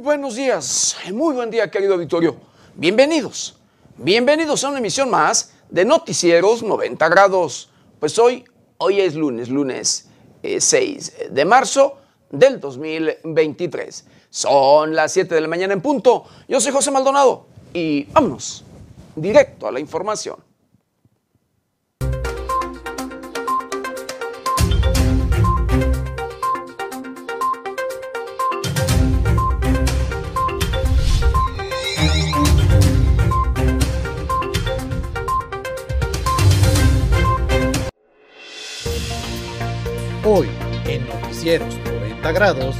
buenos días, muy buen día querido auditorio. Bienvenidos, bienvenidos a una emisión más de Noticieros 90 grados. Pues hoy, hoy es lunes, lunes 6 eh, de marzo del 2023. Son las 7 de la mañana en punto. Yo soy José Maldonado y vámonos directo a la información. Noticieros 90 grados,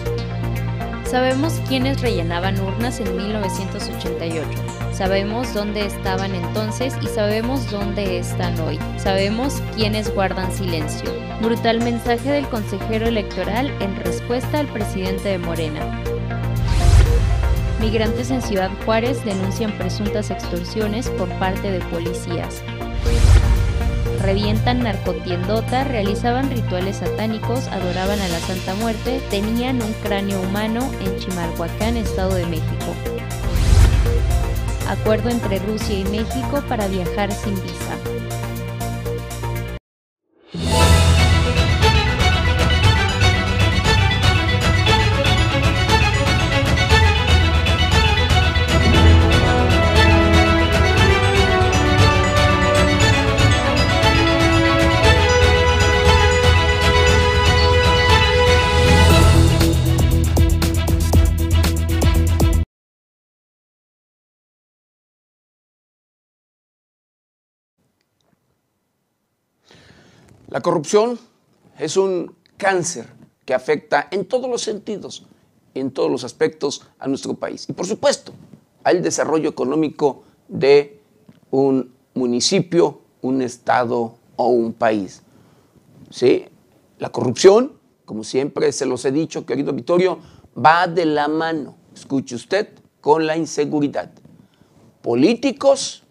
Sabemos quiénes rellenaban urnas en 1988. Sabemos dónde estaban entonces y sabemos dónde están hoy. Sabemos quiénes guardan silencio. Brutal mensaje del consejero electoral en respuesta al presidente de Morena. Migrantes en Ciudad Juárez denuncian presuntas extorsiones por parte de policías revientan narcotiendota, realizaban rituales satánicos, adoraban a la Santa Muerte, tenían un cráneo humano en Chimalhuacán, Estado de México. Acuerdo entre Rusia y México para viajar sin visa. La corrupción es un cáncer que afecta en todos los sentidos, en todos los aspectos a nuestro país. Y por supuesto, al desarrollo económico de un municipio, un estado o un país. ¿Sí? La corrupción, como siempre se los he dicho, querido Vittorio, va de la mano, escuche usted, con la inseguridad. Políticos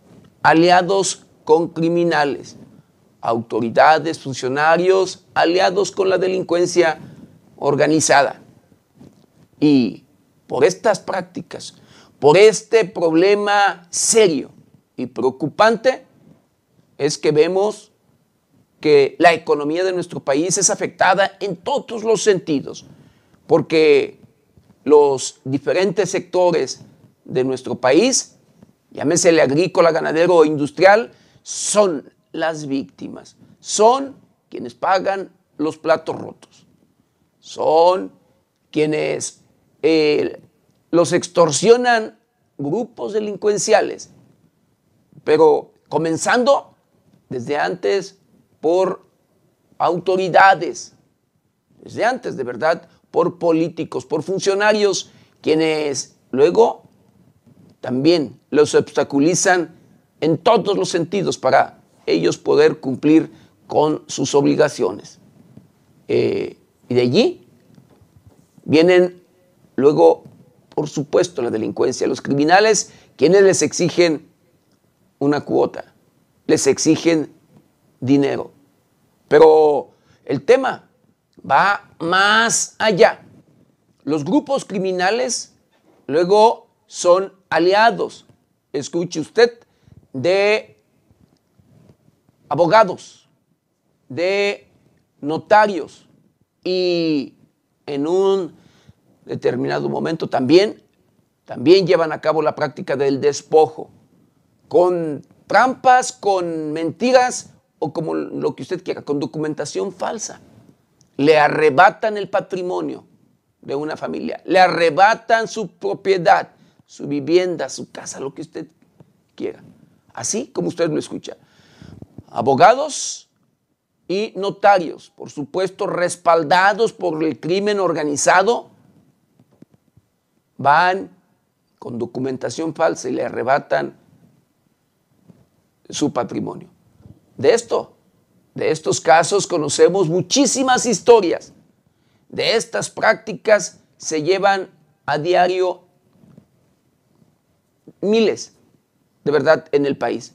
aliados con criminales autoridades, funcionarios, aliados con la delincuencia organizada. Y por estas prácticas, por este problema serio y preocupante, es que vemos que la economía de nuestro país es afectada en todos los sentidos, porque los diferentes sectores de nuestro país, llámese el agrícola, ganadero o industrial, son las víctimas, son quienes pagan los platos rotos, son quienes eh, los extorsionan grupos delincuenciales, pero comenzando desde antes por autoridades, desde antes de verdad por políticos, por funcionarios, quienes luego también los obstaculizan en todos los sentidos para ellos poder cumplir con sus obligaciones. Eh, y de allí vienen luego, por supuesto, la delincuencia, los criminales, quienes les exigen una cuota, les exigen dinero. Pero el tema va más allá. Los grupos criminales luego son aliados, escuche usted, de abogados, de notarios y en un determinado momento también, también llevan a cabo la práctica del despojo, con trampas, con mentiras o como lo que usted quiera, con documentación falsa. Le arrebatan el patrimonio de una familia, le arrebatan su propiedad, su vivienda, su casa, lo que usted quiera. Así como usted lo escucha abogados y notarios, por supuesto respaldados por el crimen organizado, van con documentación falsa y le arrebatan su patrimonio. De esto, de estos casos conocemos muchísimas historias. De estas prácticas se llevan a diario miles, de verdad, en el país.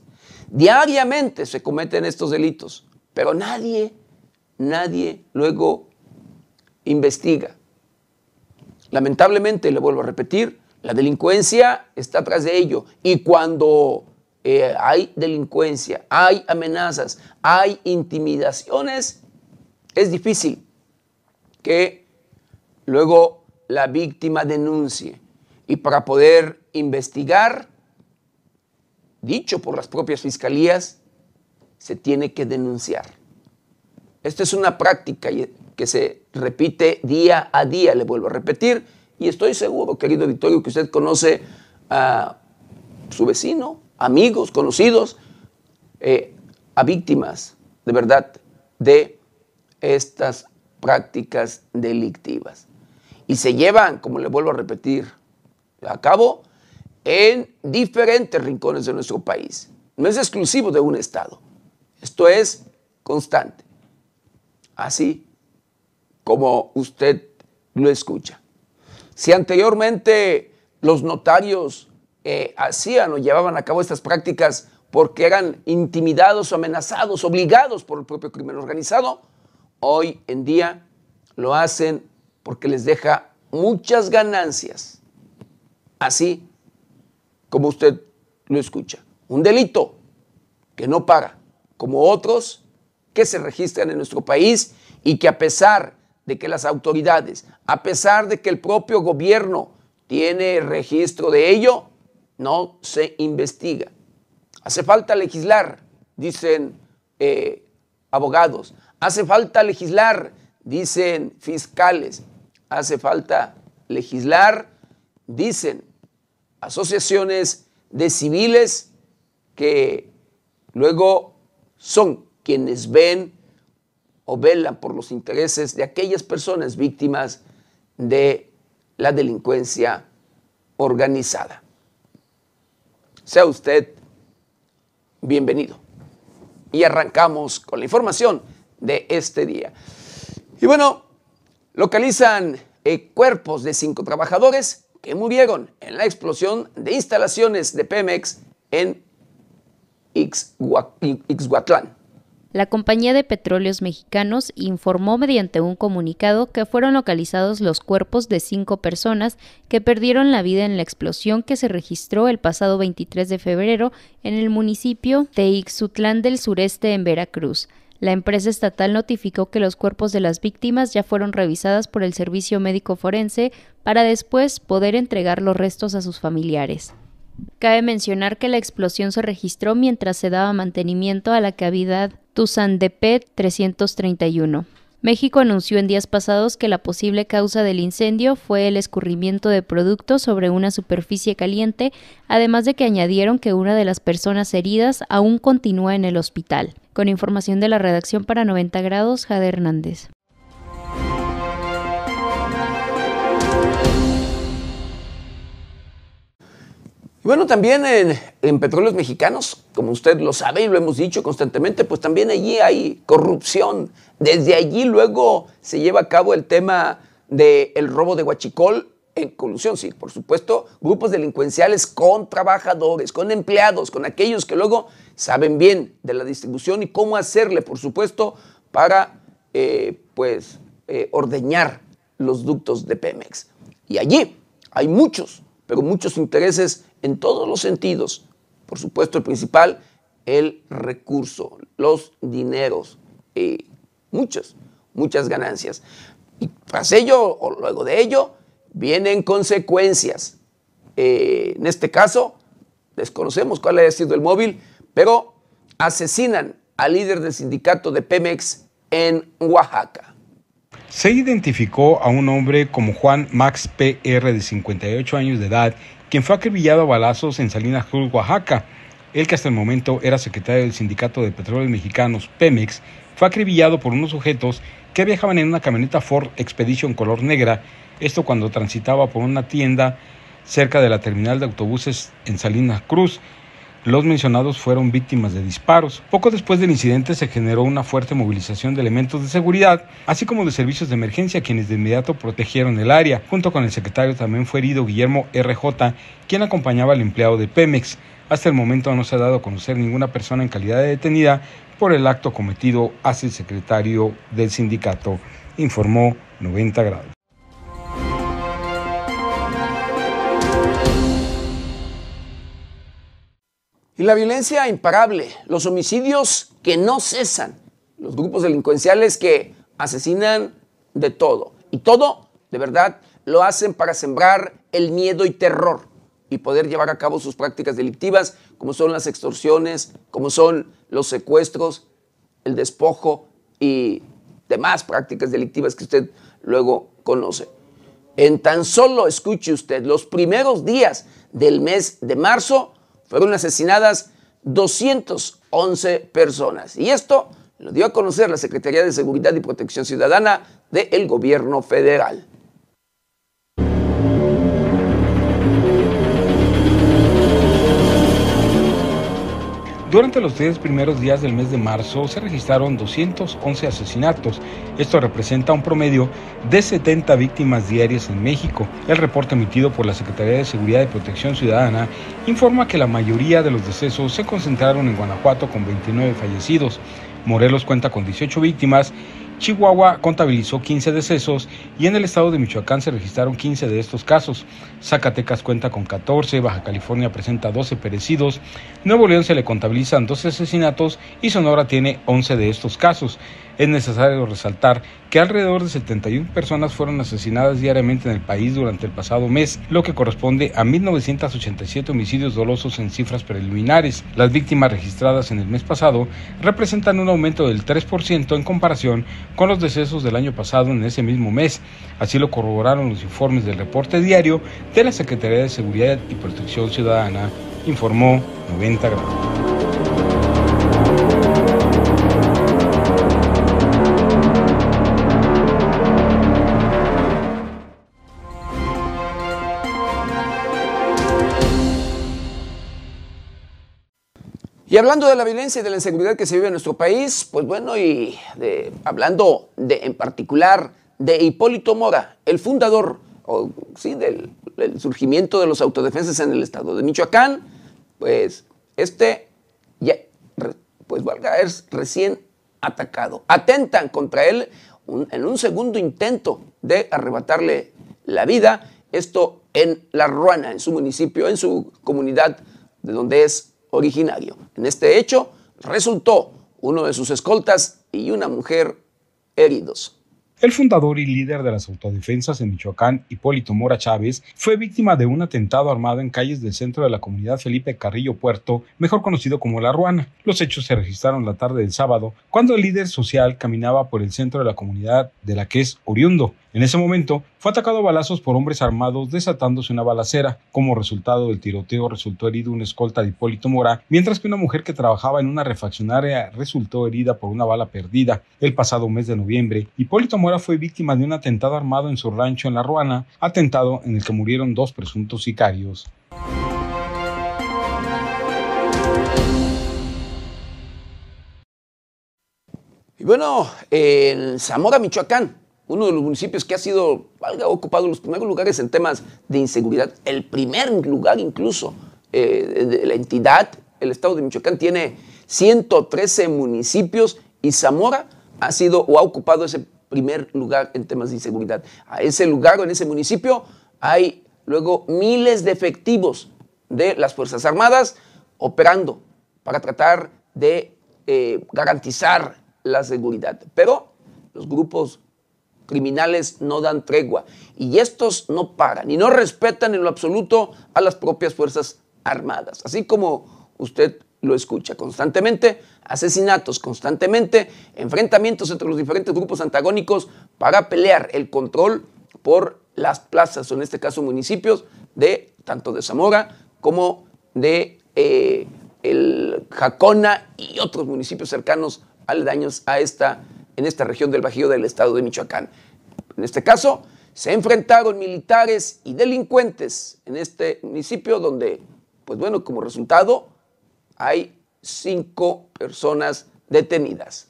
Diariamente se cometen estos delitos, pero nadie, nadie luego investiga. Lamentablemente, le vuelvo a repetir, La delincuencia está atrás de ello. Y cuando eh, hay delincuencia, hay amenazas, hay intimidaciones, es difícil que luego la víctima denuncie. Y para poder investigar, dicho por las propias fiscalías, se tiene que denunciar. Esta es una práctica que se repite día a día, le vuelvo a repetir, y estoy seguro, querido Victorio, que usted conoce a su vecino, amigos, conocidos, eh, a víctimas de verdad de estas prácticas delictivas. Y se llevan, como le vuelvo a repetir, a cabo en diferentes rincones de nuestro país. No es exclusivo de un estado. Esto es constante. Así como usted lo escucha. Si anteriormente los notarios eh, hacían o llevaban a cabo estas prácticas porque eran intimidados o amenazados, obligados por el propio crimen organizado, hoy en día lo hacen porque les deja muchas ganancias. Así como usted lo escucha. Un delito que no paga, como otros que se registran en nuestro país y que a pesar de que las autoridades, a pesar de que el propio gobierno tiene registro de ello, no se investiga. Hace falta legislar, dicen eh, abogados. Hace falta legislar, dicen fiscales. Hace falta legislar, dicen asociaciones de civiles que luego son quienes ven o velan por los intereses de aquellas personas víctimas de la delincuencia organizada. Sea usted bienvenido. Y arrancamos con la información de este día. Y bueno, localizan eh, cuerpos de cinco trabajadores que murieron en la explosión de instalaciones de Pemex en Ixhuatlán. La Compañía de Petróleos Mexicanos informó mediante un comunicado que fueron localizados los cuerpos de cinco personas que perdieron la vida en la explosión que se registró el pasado 23 de febrero en el municipio de Ixutlán del sureste en Veracruz. La empresa estatal notificó que los cuerpos de las víctimas ya fueron revisadas por el Servicio Médico Forense para después poder entregar los restos a sus familiares. Cabe mencionar que la explosión se registró mientras se daba mantenimiento a la cavidad Tuzandepet 331. México anunció en días pasados que la posible causa del incendio fue el escurrimiento de productos sobre una superficie caliente, además de que añadieron que una de las personas heridas aún continúa en el hospital. Con información de la redacción para 90 grados, Jade Hernández. Y bueno, también en, petróleos mexicanos, como usted lo sabe y lo hemos dicho constantemente, pues también allí hay corrupción. Desde allí luego se lleva a cabo el tema del robo de Huachicol en colusión, sí, por supuesto, grupos delincuenciales con trabajadores, con empleados, con aquellos que luego saben bien de la distribución y cómo hacerle, por supuesto, para eh, pues eh, ordeñar los ductos de Pemex. Y allí hay muchos, pero muchos intereses en todos los sentidos. Por supuesto, el principal, el recurso, los dineros, y muchas, muchas ganancias. Y tras ello, o luego de ello, vienen consecuencias. Eh, en este caso, desconocemos cuál haya sido el móvil, pero asesinan al líder del sindicato de Pemex en Oaxaca. Se identificó a un hombre como Juan Max PR de 58 años de edad quien fue acribillado a balazos en Salinas Cruz, Oaxaca. El que hasta el momento era secretario del Sindicato de Petróleos Mexicanos, Pemex, fue acribillado por unos sujetos que viajaban en una camioneta Ford Expedition color negra, esto cuando transitaba por una tienda cerca de la terminal de autobuses en Salinas Cruz. Los mencionados fueron víctimas de disparos. Poco después del incidente se generó una fuerte movilización de elementos de seguridad, así como de servicios de emergencia, quienes de inmediato protegieron el área. Junto con el secretario también fue herido Guillermo RJ, quien acompañaba al empleado de Pemex. Hasta el momento no se ha dado a conocer ninguna persona en calidad de detenida por el acto cometido hacia el secretario del sindicato, informó 90 grados. Y la violencia imparable, los homicidios que no cesan, los grupos delincuenciales que asesinan de todo. Y todo, de verdad, lo hacen para sembrar el miedo y terror y poder llevar a cabo sus prácticas delictivas, como son las extorsiones, como son los secuestros, el despojo y demás prácticas delictivas que usted luego conoce. En tan solo, escuche usted, los primeros días del mes de marzo fueron asesinadas 211 personas. Y esto lo dio a conocer la Secretaría de Seguridad y Protección Ciudadana del Gobierno Federal. Durante los 10 primeros días del mes de marzo se registraron 211 asesinatos. Esto representa un promedio de 70 víctimas diarias en México. El reporte emitido por la Secretaría de Seguridad y Protección Ciudadana informa que la mayoría de los decesos se concentraron en Guanajuato con 29 fallecidos. Morelos cuenta con 18 víctimas Chihuahua contabilizó 15 decesos y en el estado de Michoacán se registraron 15 de estos casos. Zacatecas cuenta con 14, Baja California presenta 12 perecidos, Nuevo León se le contabilizan 12 asesinatos y Sonora tiene 11 de estos casos. Es necesario resaltar que alrededor de 71 personas fueron asesinadas diariamente en el país durante el pasado mes, lo que corresponde a 1.987 homicidios dolosos en cifras preliminares. Las víctimas registradas en el mes pasado representan un aumento del 3% en comparación con los decesos del año pasado en ese mismo mes. Así lo corroboraron los informes del reporte diario de la Secretaría de Seguridad y Protección Ciudadana, informó 90 grados. Y hablando de la violencia y de la inseguridad que se vive en nuestro país, pues bueno, y hablando en particular de Hipólito Mora, el fundador sí, del, surgimiento de los autodefensas en el estado de Michoacán, pues este ya, pues valga, es recién atacado. Atentan contra él en un segundo intento de arrebatarle la vida, esto en La Ruana, en su municipio, en su comunidad de donde es originario. En este hecho resultó uno de sus escoltas y una mujer heridos. El fundador y líder de las autodefensas en Michoacán, Hipólito Mora Chávez, fue víctima de un atentado armado en calles del centro de la comunidad Felipe Carrillo Puerto, mejor conocido como La Ruana. Los hechos se registraron la tarde del sábado, cuando el líder social caminaba por el centro de la comunidad de la que es oriundo. En ese momento, fue atacado a balazos por hombres armados desatándose una balacera. Como resultado del tiroteo resultó herido un escolta de Hipólito Mora, mientras que una mujer que trabajaba en una refaccionaria resultó herida por una bala perdida. El pasado mes de noviembre, Hipólito Mora fue víctima de un atentado armado en su rancho en La Ruana, atentado en el que murieron dos presuntos sicarios. Y bueno, en Zamora, Michoacán, uno de los municipios que ha sido, valga, ocupado los primeros lugares en temas de inseguridad, el primer lugar incluso eh, de la entidad, el estado de Michoacán tiene 113 municipios y Zamora ha sido o ha ocupado ese primer lugar en temas de inseguridad. A ese lugar o en ese municipio hay luego miles de efectivos de las Fuerzas Armadas operando para tratar de eh, garantizar la seguridad. Pero los grupos criminales no dan tregua y estos no pagan y no respetan en lo absoluto a las propias Fuerzas Armadas. Así como usted lo escucha constantemente, asesinatos constantemente, enfrentamientos entre los diferentes grupos antagónicos para pelear el control por las plazas, o en este caso municipios, de tanto de Zamora como de eh, el Jacona y otros municipios cercanos aledaños a esta en esta región del Bajío del estado de Michoacán. En este caso, se enfrentaron militares y delincuentes en este municipio donde, pues bueno, como resultado, hay cinco personas detenidas.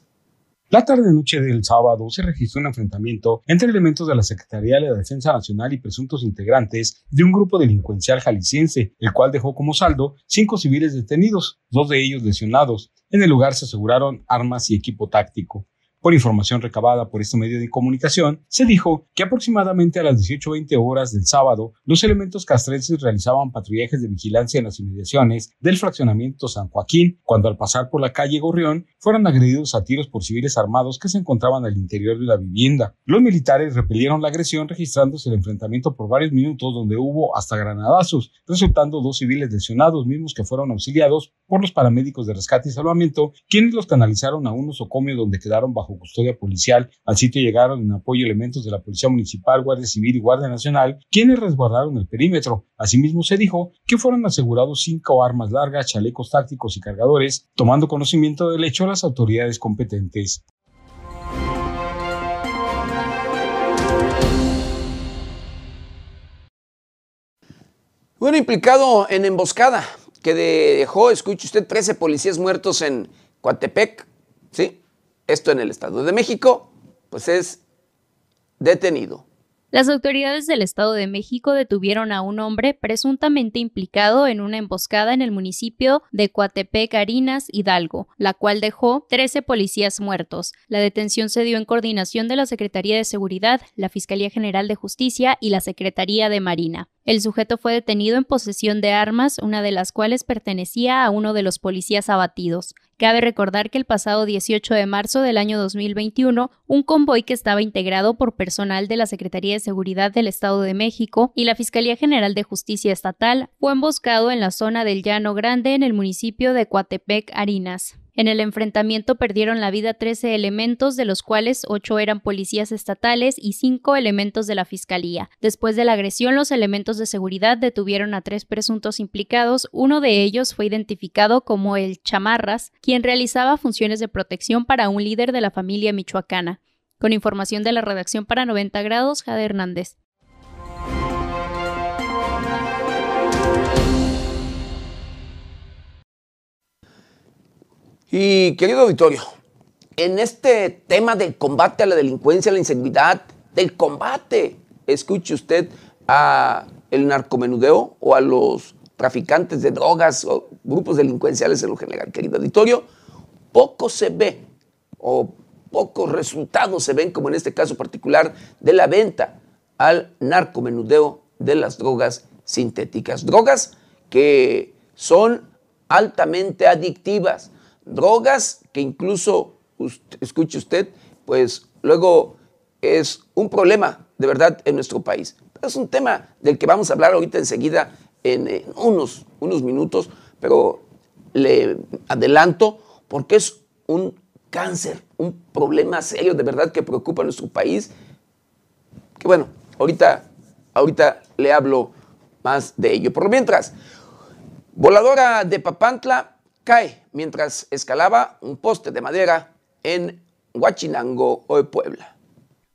La tarde-noche del sábado se registró un enfrentamiento entre elementos de la Secretaría de la Defensa Nacional y presuntos integrantes de un grupo delincuencial jalisciense, el cual dejó como saldo cinco civiles detenidos, dos de ellos lesionados. En el lugar se aseguraron armas y equipo táctico. Por información recabada por este medio de comunicación, se dijo que aproximadamente a las 18.20 horas del sábado, los elementos castrenses realizaban patrullajes de vigilancia en las inmediaciones del fraccionamiento San Joaquín, cuando al pasar por la calle Gorrión fueron agredidos a tiros por civiles armados que se encontraban al interior de la vivienda. Los militares repelieron la agresión registrándose el enfrentamiento por varios minutos donde hubo hasta granadazos, resultando dos civiles lesionados mismos que fueron auxiliados por los paramédicos de rescate y salvamento, quienes los canalizaron a un nosocomio donde quedaron bajo custodia policial. Al sitio llegaron en apoyo elementos de la Policía Municipal, Guardia Civil y Guardia Nacional, quienes resguardaron el perímetro. Asimismo se dijo que fueron asegurados cinco armas largas, chalecos tácticos y cargadores, tomando conocimiento del hecho las autoridades competentes. Bueno, implicado en emboscada que dejó, escuche usted, 13 policías muertos en Coatepec, ¿sí? Esto en el Estado de México, pues es detenido. Las autoridades del Estado de México detuvieron a un hombre presuntamente implicado en una emboscada en el municipio de Coatepec, Arinas, Hidalgo, la cual dejó 13 policías muertos. La detención se dio en coordinación de la Secretaría de Seguridad, la Fiscalía General de Justicia y la Secretaría de Marina. El sujeto fue detenido en posesión de armas, una de las cuales pertenecía a uno de los policías abatidos. Cabe recordar que el pasado 18 de marzo del año 2021, un convoy que estaba integrado por personal de la Secretaría de Seguridad del Estado de México y la Fiscalía General de Justicia Estatal fue emboscado en la zona del Llano Grande en el municipio de Coatepec, Arinas. En el enfrentamiento perdieron la vida 13 elementos, de los cuales 8 eran policías estatales y 5 elementos de la Fiscalía. Después de la agresión, los elementos de seguridad detuvieron a tres presuntos implicados. Uno de ellos fue identificado como el Chamarras, quien realizaba funciones de protección para un líder de la familia michoacana. Con información de la redacción para 90 grados, Jade Hernández. Y querido auditorio, en este tema del combate a la delincuencia, a la inseguridad, del combate, escuche usted a el narcomenudeo o a los traficantes de drogas o grupos delincuenciales en lo general, querido auditorio, poco se ve o pocos resultados se ven, como en este caso particular, de la venta al narcomenudeo de las drogas sintéticas. Drogas que son altamente adictivas, drogas que incluso, escuche usted, pues luego es un problema de verdad en nuestro país. es un tema del que vamos a hablar ahorita enseguida en, unos, unos minutos, pero le adelanto porque es un cáncer, un problema serio de verdad que preocupa a nuestro país. Que bueno, ahorita, ahorita le hablo más de ello. Por mientras, voladora de Papantla cae mientras escalaba un poste de madera en Huachinango o Puebla.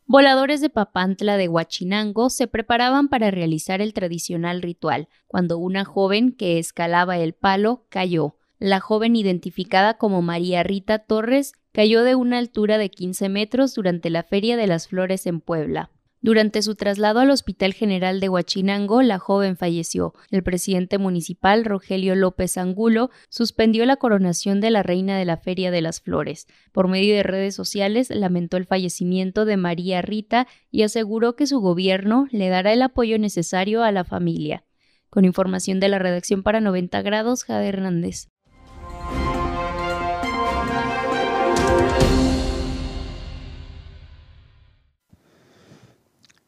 Voladores de Papantla de Huachinango se preparaban para realizar el tradicional ritual, cuando una joven que escalaba el palo cayó. La joven, identificada como María Rita Torres, cayó de una altura de 15 metros durante la Feria de las Flores en Puebla. Durante su traslado al Hospital General de Huachinango, la joven falleció. El presidente municipal, Rogelio López Angulo, suspendió la coronación de la reina de la Feria de las Flores. Por medio de redes sociales, lamentó el fallecimiento de María Rita y aseguró que su gobierno le dará el apoyo necesario a la familia. Con información de la redacción para 90 grados, Jade Hernández.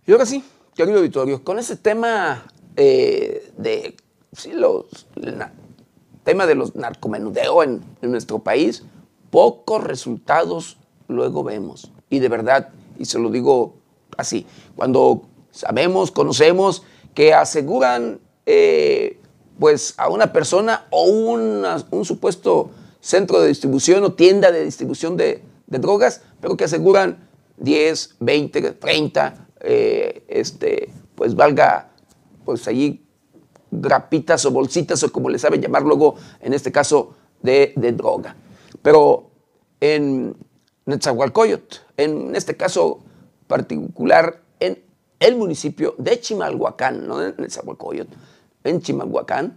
Y ahora sí, querido auditorio, con ese tema eh, de los, tema de los narcomenudeo en, nuestro país, pocos resultados luego vemos. Y de verdad, y se lo digo así, cuando sabemos, conocemos que aseguran eh, pues a una persona o un supuesto centro de distribución o tienda de distribución de, drogas, pero que aseguran 10, 20, 30 eh, este, pues valga, pues allí grapitas o bolsitas o como le saben llamar luego, en este caso, de, droga. Pero en Netzahualcoyot, en este caso particular, en el municipio de Chimalhuacán, no en Netzahualcoyot, en Chimalhuacán,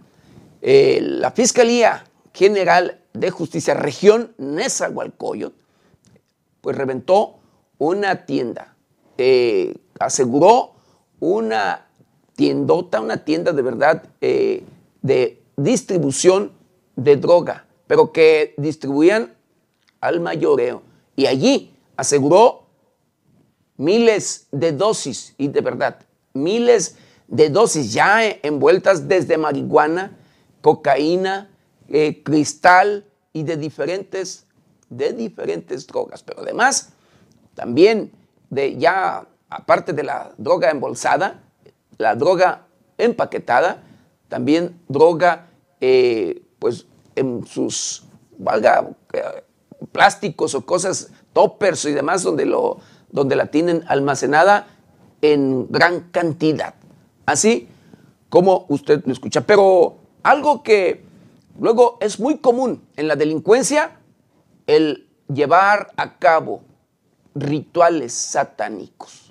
eh, la Fiscalía General de Justicia Región Nezahualcóyotl pues reventó una tienda, eh, aseguró una tiendota, una tienda de verdad eh, de distribución de droga, pero que distribuían al mayoreo. Y allí aseguró miles de dosis, y de verdad, miles de dosis ya envueltas desde marihuana, cocaína, eh, cristal y de diferentes, de diferentes drogas. Pero además, también de ya, aparte de la droga embolsada, la droga empaquetada, también droga, eh, pues en sus, valga, eh, plásticos o cosas, toppers y demás, donde, lo, donde la tienen almacenada en gran cantidad. Así como usted lo escucha. Pero algo que luego es muy común en la delincuencia, el llevar a cabo rituales satánicos.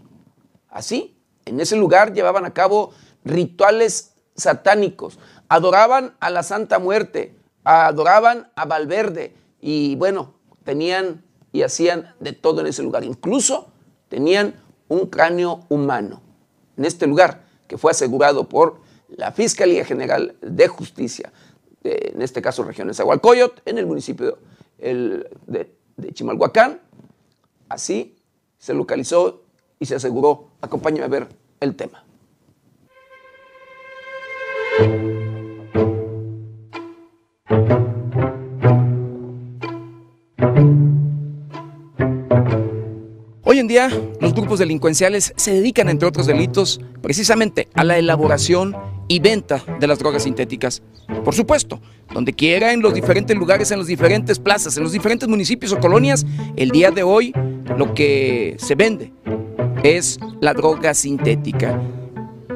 Así, en ese lugar llevaban a cabo rituales satánicos. Adoraban a la Santa Muerte, adoraban a Valverde y bueno, tenían y hacían de todo en ese lugar. Incluso tenían un cráneo humano en este lugar que fue asegurado por la Fiscalía General de Justicia, en este caso región de en el municipio de, de Chimalhuacán. Así se localizó y se aseguró. Acompáñame a ver el tema. Hoy en día, los grupos delincuenciales se dedican, entre otros delitos, precisamente a la elaboración y venta de las drogas sintéticas. Por supuesto, donde quiera, en los diferentes lugares, en las diferentes plazas, en los diferentes municipios o colonias, el día de hoy lo que se vende es la droga sintética.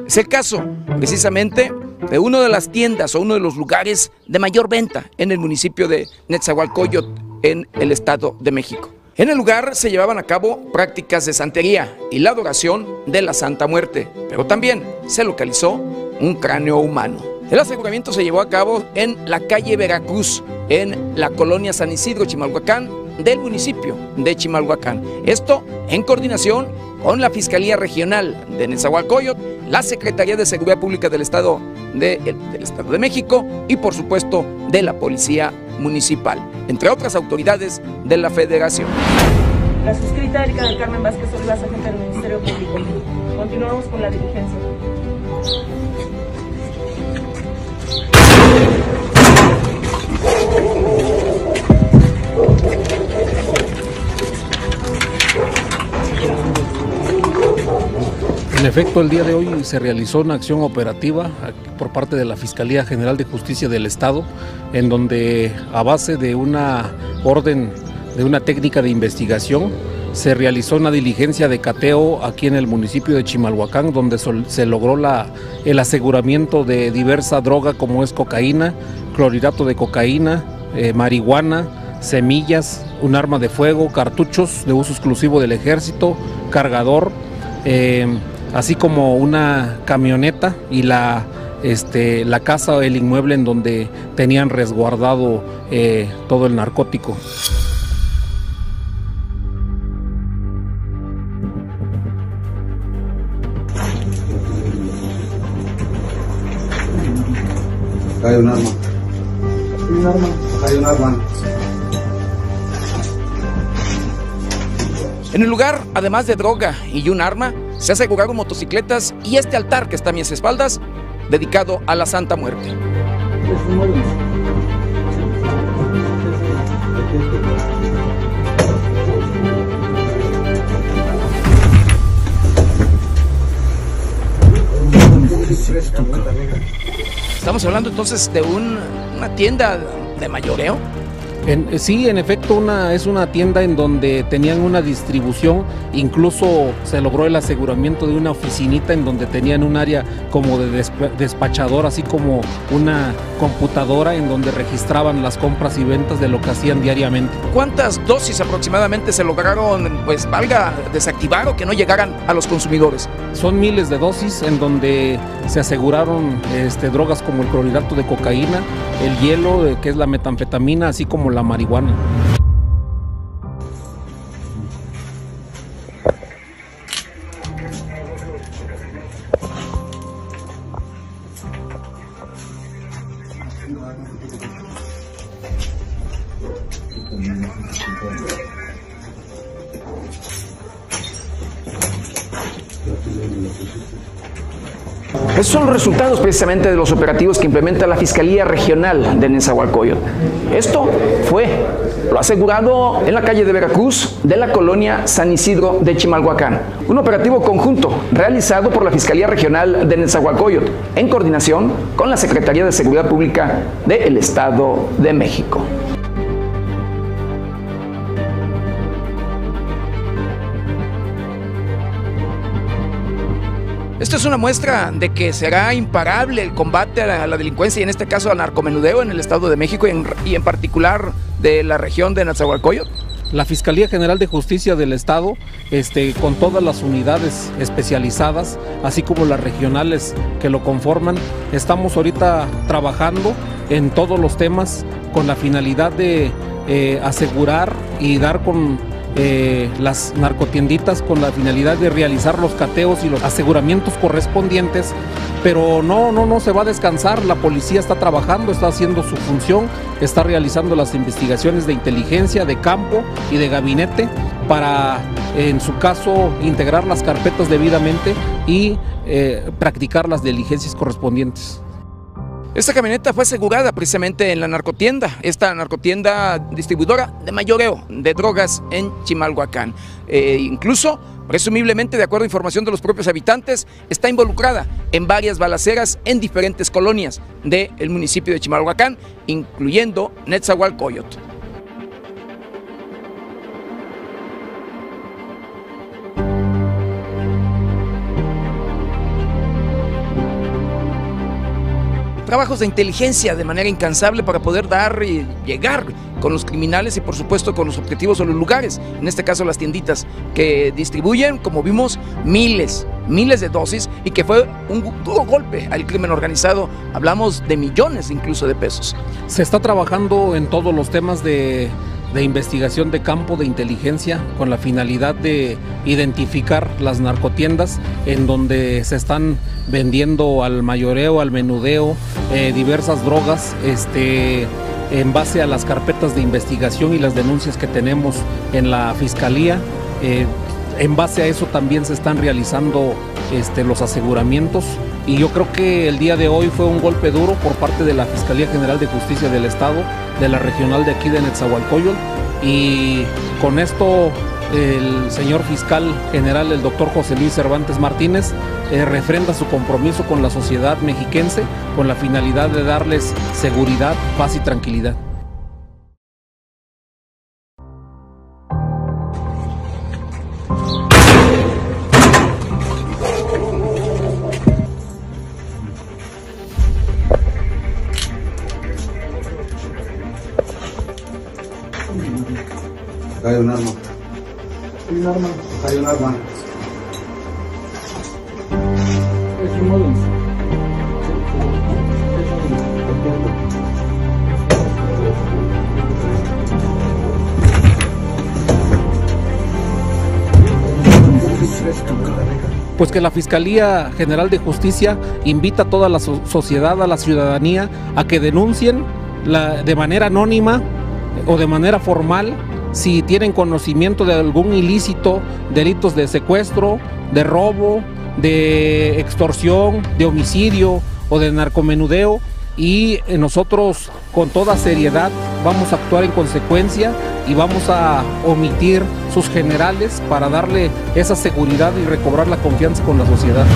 Es el caso, precisamente, de una de las tiendas o uno de los lugares de mayor venta en el municipio de Netzahualcoyot, en el Estado de México. En el lugar se llevaban a cabo prácticas de santería y la adoración de la Santa Muerte, pero también se localizó un cráneo humano. El aseguramiento se llevó a cabo en la calle Veracruz, en la colonia San Isidro, Chimalhuacán, del municipio de Chimalhuacán. Esto en coordinación con la Fiscalía Regional de Nezahualcóyotl, la Secretaría de Seguridad Pública del Estado de, del Estado de México y por supuesto de la Policía Municipal, entre otras autoridades de la Federación. La suscrita Erika del Carmen Vázquez Olivas, agente del Ministerio Público. Continuamos con la diligencia. En efecto, el día de hoy se realizó una acción operativa por parte de la Fiscalía General de Justicia del Estado, en donde a base de una orden, de una técnica de investigación, se realizó una diligencia de cateo aquí en el municipio de Chimalhuacán, donde se logró el aseguramiento de diversa droga como es cocaína, clorhidrato de cocaína, eh, marihuana, semillas, un arma de fuego, cartuchos de uso exclusivo del ejército, cargador, eh, así como una camioneta y la, este, la casa o el inmueble en donde tenían resguardado eh, todo el narcótico. Hay un arma. Hay un arma. Hay un arma. En el lugar, además de droga y un arma, se aseguraron motocicletas y este altar que está a mis espaldas, dedicado a la Santa Muerte. Estamos hablando entonces de una tienda de mayoreo. En, sí, en efecto, una, es una tienda en donde tenían una distribución, incluso se logró el aseguramiento de una oficinita en donde tenían un área como de despachador, así como una computadora en donde registraban las compras y ventas de lo que hacían diariamente. ¿Cuántas dosis aproximadamente se lograron, pues valga, desactivar o que no llegaran a los consumidores? Son miles de dosis en donde se aseguraron este, drogas como el clorhidrato de cocaína, el hielo, que es la metanfetamina, así como la marihuana. Son los resultados precisamente de los operativos que implementa la Fiscalía Regional de Nezahualcóyotl. Esto fue lo asegurado en la calle de Veracruz de la colonia San Isidro de Chimalhuacán. Un operativo conjunto realizado por la Fiscalía Regional de Nezahualcóyotl en coordinación con la Secretaría de Seguridad Pública del Estado de México. Esto es una muestra de que será imparable el combate a la, delincuencia y en este caso al narcomenudeo en el Estado de México y en, particular de la región de Nezahualcóyotl. La Fiscalía General de Justicia del Estado, este, con todas las unidades especializadas, así como las regionales que lo conforman, estamos ahorita trabajando en todos los temas con la finalidad de eh, asegurar y dar con eh, las narcotienditas con la finalidad de realizar los cateos y los aseguramientos correspondientes, pero no, no, no se va a descansar, la policía está trabajando, está haciendo su función, está realizando las investigaciones de inteligencia, de campo y de gabinete para, en su caso, integrar las carpetas debidamente y eh, practicar las diligencias correspondientes. Esta camioneta fue asegurada precisamente en la narcotienda, esta narcotienda distribuidora de mayoreo de drogas en Chimalhuacán. Eh, incluso, presumiblemente, de acuerdo a información de los propios habitantes, está involucrada en varias balaceras en diferentes colonias del municipio de Chimalhuacán, incluyendo Netzahualcoyot. Trabajos de inteligencia de manera incansable para poder dar y llegar con los criminales y por supuesto con los objetivos o los lugares, en este caso las tienditas, que distribuyen, como vimos, miles, miles de dosis y que fue un duro golpe al crimen organizado. Hablamos de millones incluso de pesos. Se está trabajando en todos los temas de de investigación de campo de inteligencia con la finalidad de identificar las narcotiendas en donde se están vendiendo al mayoreo, al menudeo, eh, diversas drogas, este, en base a las carpetas de investigación y las denuncias que tenemos en la fiscalía. Eh, en base a eso también se están realizando este, los aseguramientos y yo creo que el día de hoy fue un golpe duro por parte de la Fiscalía General de Justicia del Estado, de la regional de aquí de Netzahualcoyol y con esto el señor fiscal general, el doctor José Luis Cervantes Martínez, eh, refrenda su compromiso con la sociedad mexiquense con la finalidad de darles seguridad, paz y tranquilidad. Hay un arma. Hay un arma. Hay un arma. Es un móvil. pues que la Fiscalía General de Justicia invita a toda la so- sociedad, a la ciudadanía, a que denuncien la- de manera anónima o de manera formal si tienen conocimiento de algún ilícito, delitos de secuestro, de robo, de extorsión, de homicidio o de narcomenudeo y eh, nosotros con toda seriedad vamos a actuar en consecuencia y vamos a omitir sus generales para darle esa seguridad y recobrar la confianza con la sociedad.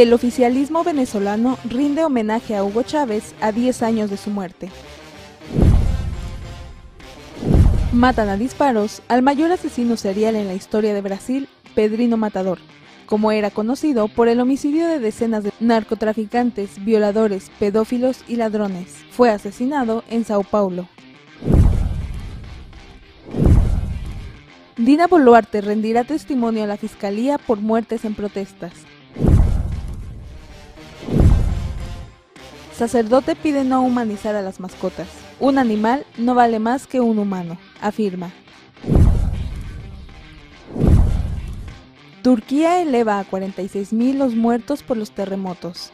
El oficialismo venezolano rinde homenaje a Hugo Chávez a 10 años de su muerte. Matan a disparos al mayor asesino serial en la historia de Brasil, Pedrino Matador, como era conocido por el homicidio de decenas de narcotraficantes, violadores, pedófilos y ladrones. Fue asesinado en Sao Paulo. Dina Boluarte rendirá testimonio a la Fiscalía por muertes en protestas. Sacerdote pide no humanizar a las mascotas. Un animal no vale más que un humano, afirma. Turquía eleva a 46.000 los muertos por los terremotos.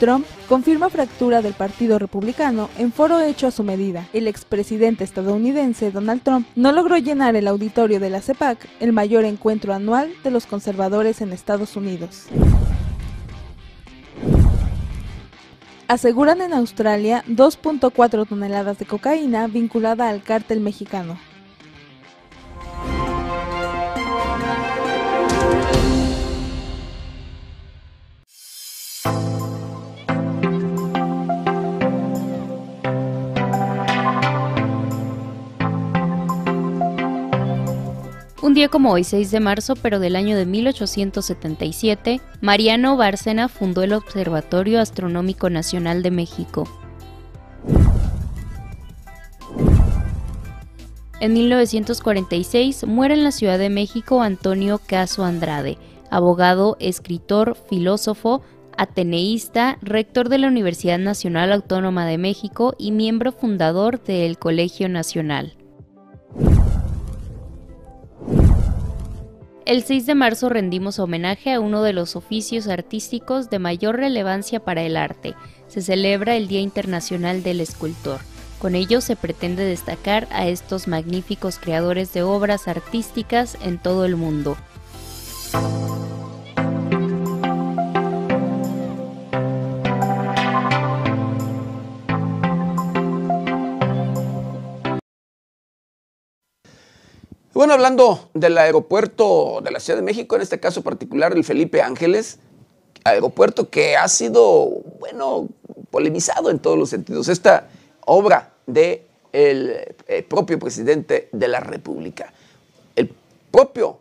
Trump confirma fractura del Partido Republicano en foro hecho a su medida. El expresidente estadounidense Donald Trump no logró llenar el auditorio de la CEPAC, el mayor encuentro anual de los conservadores en Estados Unidos. Aseguran en Australia 2.4 toneladas de cocaína vinculada al cártel mexicano. Como hoy, 6 de marzo, pero del año de 1877, Mariano Bárcena fundó el Observatorio Astronómico Nacional de México. En 1946 muere en la Ciudad de México Antonio Caso Andrade, abogado, escritor, filósofo, ateneísta, rector de la Universidad Nacional Autónoma de México y miembro fundador del Colegio Nacional. El 6 de marzo rendimos homenaje a uno de los oficios artísticos de mayor relevancia para el arte. Se celebra el Día Internacional del Escultor. Con ello se pretende destacar a estos magníficos creadores de obras artísticas en todo el mundo. Bueno, hablando del aeropuerto de la Ciudad de México, en este caso particular el Felipe Ángeles, aeropuerto que ha sido, bueno, polemizado en todos los sentidos. Esta obra del de el propio presidente de la República. El propio,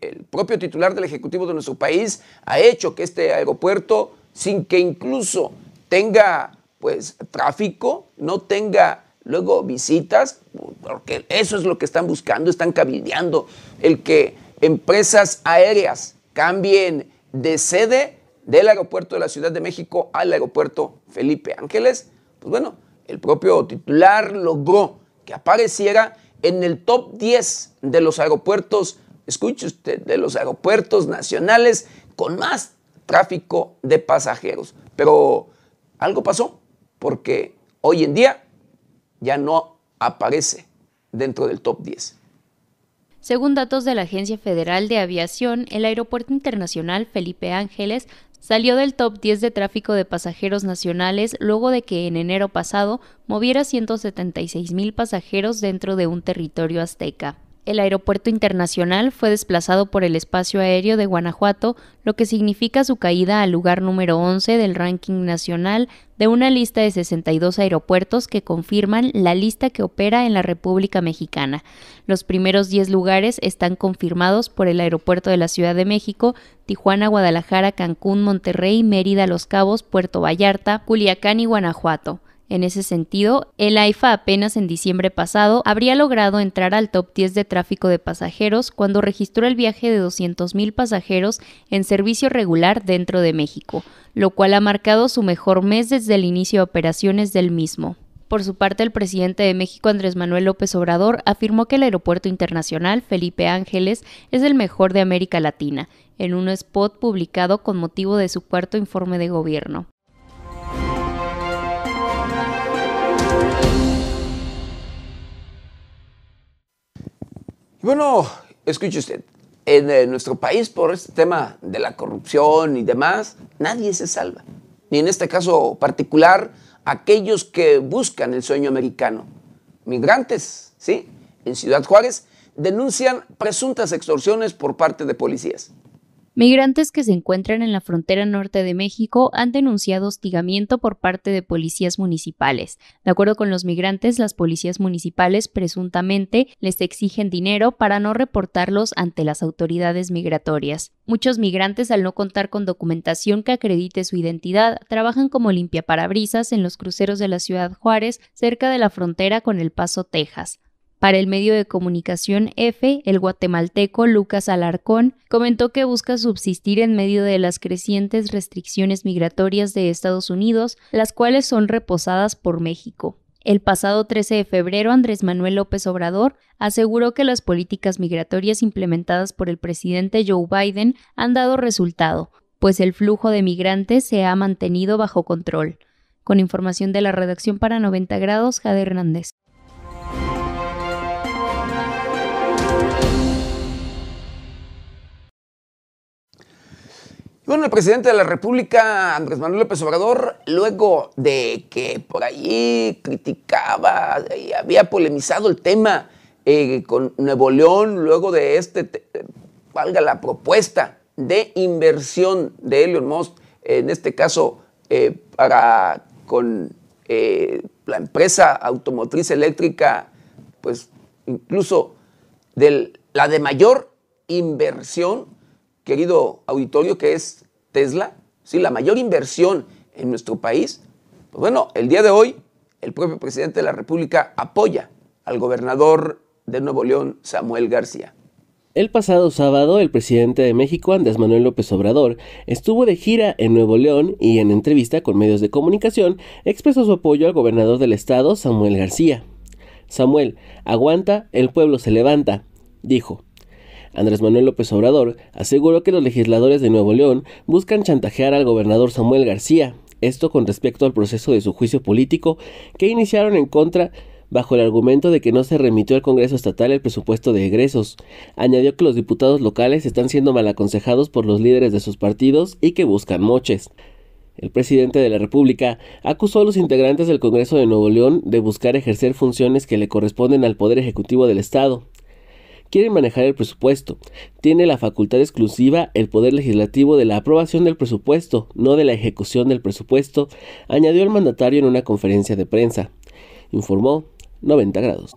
el propio titular del Ejecutivo de nuestro país ha hecho que este aeropuerto, sin que incluso tenga pues tráfico, no tenga luego visitas, porque eso es lo que están buscando, están cabildeando, el que empresas aéreas cambien de sede del aeropuerto de la Ciudad de México al aeropuerto Felipe Ángeles, pues bueno, el propio titular logró que apareciera en el top 10 de los aeropuertos, escuche usted, de los aeropuertos nacionales con más tráfico de pasajeros. Pero algo pasó, porque hoy en día ya no aparece dentro del top 10. Según datos de la Agencia Federal de Aviación, el Aeropuerto Internacional Felipe Ángeles salió del top 10 de tráfico de pasajeros nacionales luego de que en enero pasado moviera 176 mil pasajeros dentro de un territorio azteca. El aeropuerto internacional fue desplazado por el espacio aéreo de Guanajuato, lo que significa su caída al lugar número 11 del ranking nacional de una lista de 62 aeropuertos que confirman la lista que opera en la República Mexicana. Los primeros 10 lugares están confirmados por el aeropuerto de la Ciudad de México, Tijuana, Guadalajara, Cancún, Monterrey, Mérida, Los Cabos, Puerto Vallarta, Culiacán y Guanajuato. En ese sentido, el AIFA apenas en diciembre pasado habría logrado entrar al top 10 de tráfico de pasajeros cuando registró el viaje de 200.000 pasajeros en servicio regular dentro de México, lo cual ha marcado su mejor mes desde el inicio de operaciones del mismo. Por su parte, el presidente de México, Andrés Manuel López Obrador, afirmó que el Aeropuerto Internacional Felipe Ángeles es el mejor de América Latina, en un spot publicado con motivo de su cuarto informe de gobierno. Bueno, escuche usted, en, eh, nuestro país por este tema de la corrupción y demás, nadie se salva. Ni en este caso particular, aquellos que buscan el sueño americano. Migrantes, ¿sí? En Ciudad Juárez denuncian presuntas extorsiones por parte de policías. Migrantes que se encuentran en la frontera norte de México han denunciado hostigamiento por parte de policías municipales. De acuerdo con los migrantes, las policías municipales presuntamente les exigen dinero para no reportarlos ante las autoridades migratorias. Muchos migrantes, al no contar con documentación que acredite su identidad, trabajan como limpiaparabrisas en los cruceros de la ciudad Juárez, cerca de la frontera con El Paso, Texas. Para el medio de comunicación F, el guatemalteco Lucas Alarcón comentó que busca subsistir en medio de las crecientes restricciones migratorias de Estados Unidos, las cuales son reposadas por México. El pasado 13 de febrero, Andrés Manuel López Obrador aseguró que las políticas migratorias implementadas por el presidente Joe Biden han dado resultado, pues el flujo de migrantes se ha mantenido bajo control. Con información de la redacción para 90 grados, Jade Hernández. Bueno, el presidente de la República, Andrés Manuel López Obrador, luego de que por allí criticaba y había polemizado el tema eh, con Nuevo León, luego de este, valga la propuesta de inversión de Elon Musk, en este caso eh, para con eh, la empresa automotriz eléctrica, pues incluso de la de mayor inversión querido auditorio, que es Tesla, ¿sí? la mayor inversión en nuestro país. Pues bueno, el día de hoy el propio presidente de la República apoya al gobernador de Nuevo León, Samuel García. El pasado sábado, el presidente de México, Andrés Manuel López Obrador, estuvo de gira en Nuevo León y en entrevista con medios de comunicación expresó su apoyo al gobernador del estado, Samuel García. Samuel, aguanta, el pueblo se levanta, dijo. Andrés Manuel López Obrador aseguró que los legisladores de Nuevo León buscan chantajear al gobernador Samuel García, esto con respecto al proceso de su juicio político que iniciaron en contra bajo el argumento de que no se remitió al Congreso Estatal el presupuesto de egresos. Añadió que los diputados locales están siendo mal aconsejados por los líderes de sus partidos y que buscan moches. El presidente de la República acusó a los integrantes del Congreso de Nuevo León de buscar ejercer funciones que le corresponden al Poder Ejecutivo del Estado quieren manejar el presupuesto. Tiene la facultad exclusiva el Poder Legislativo de la aprobación del presupuesto, no de la ejecución del presupuesto, añadió el mandatario en una conferencia de prensa. Informó 90 grados.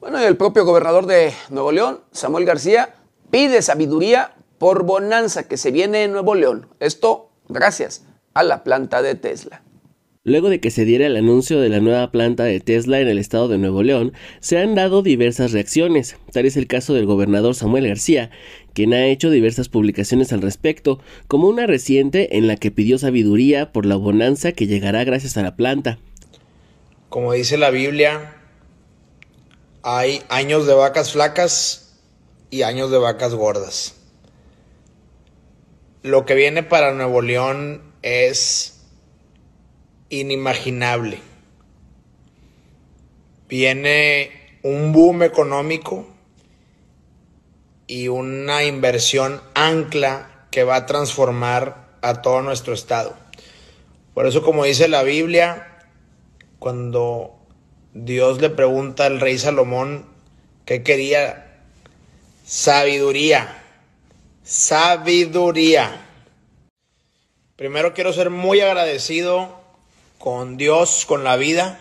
Bueno, el propio gobernador de Nuevo León, Samuel García, pide sabiduría por bonanza que se viene en Nuevo León. Esto gracias a la planta de Tesla. Luego de que se diera el anuncio de la nueva planta de Tesla en el estado de Nuevo León, se han dado diversas reacciones. Tal es el caso del gobernador Samuel García, quien ha hecho diversas publicaciones al respecto, como una reciente en la que pidió sabiduría por la bonanza que llegará gracias a la planta. Como dice la Biblia, hay años de vacas flacas y años de vacas gordas. Lo que viene para Nuevo León es inimaginable. Viene un boom económico y una inversión ancla que va a transformar a todo nuestro estado. Por eso, como dice la Biblia, cuando Dios le pregunta al rey Salomón qué quería, sabiduría, sabiduría. Primero quiero ser muy agradecido con Dios, con la vida.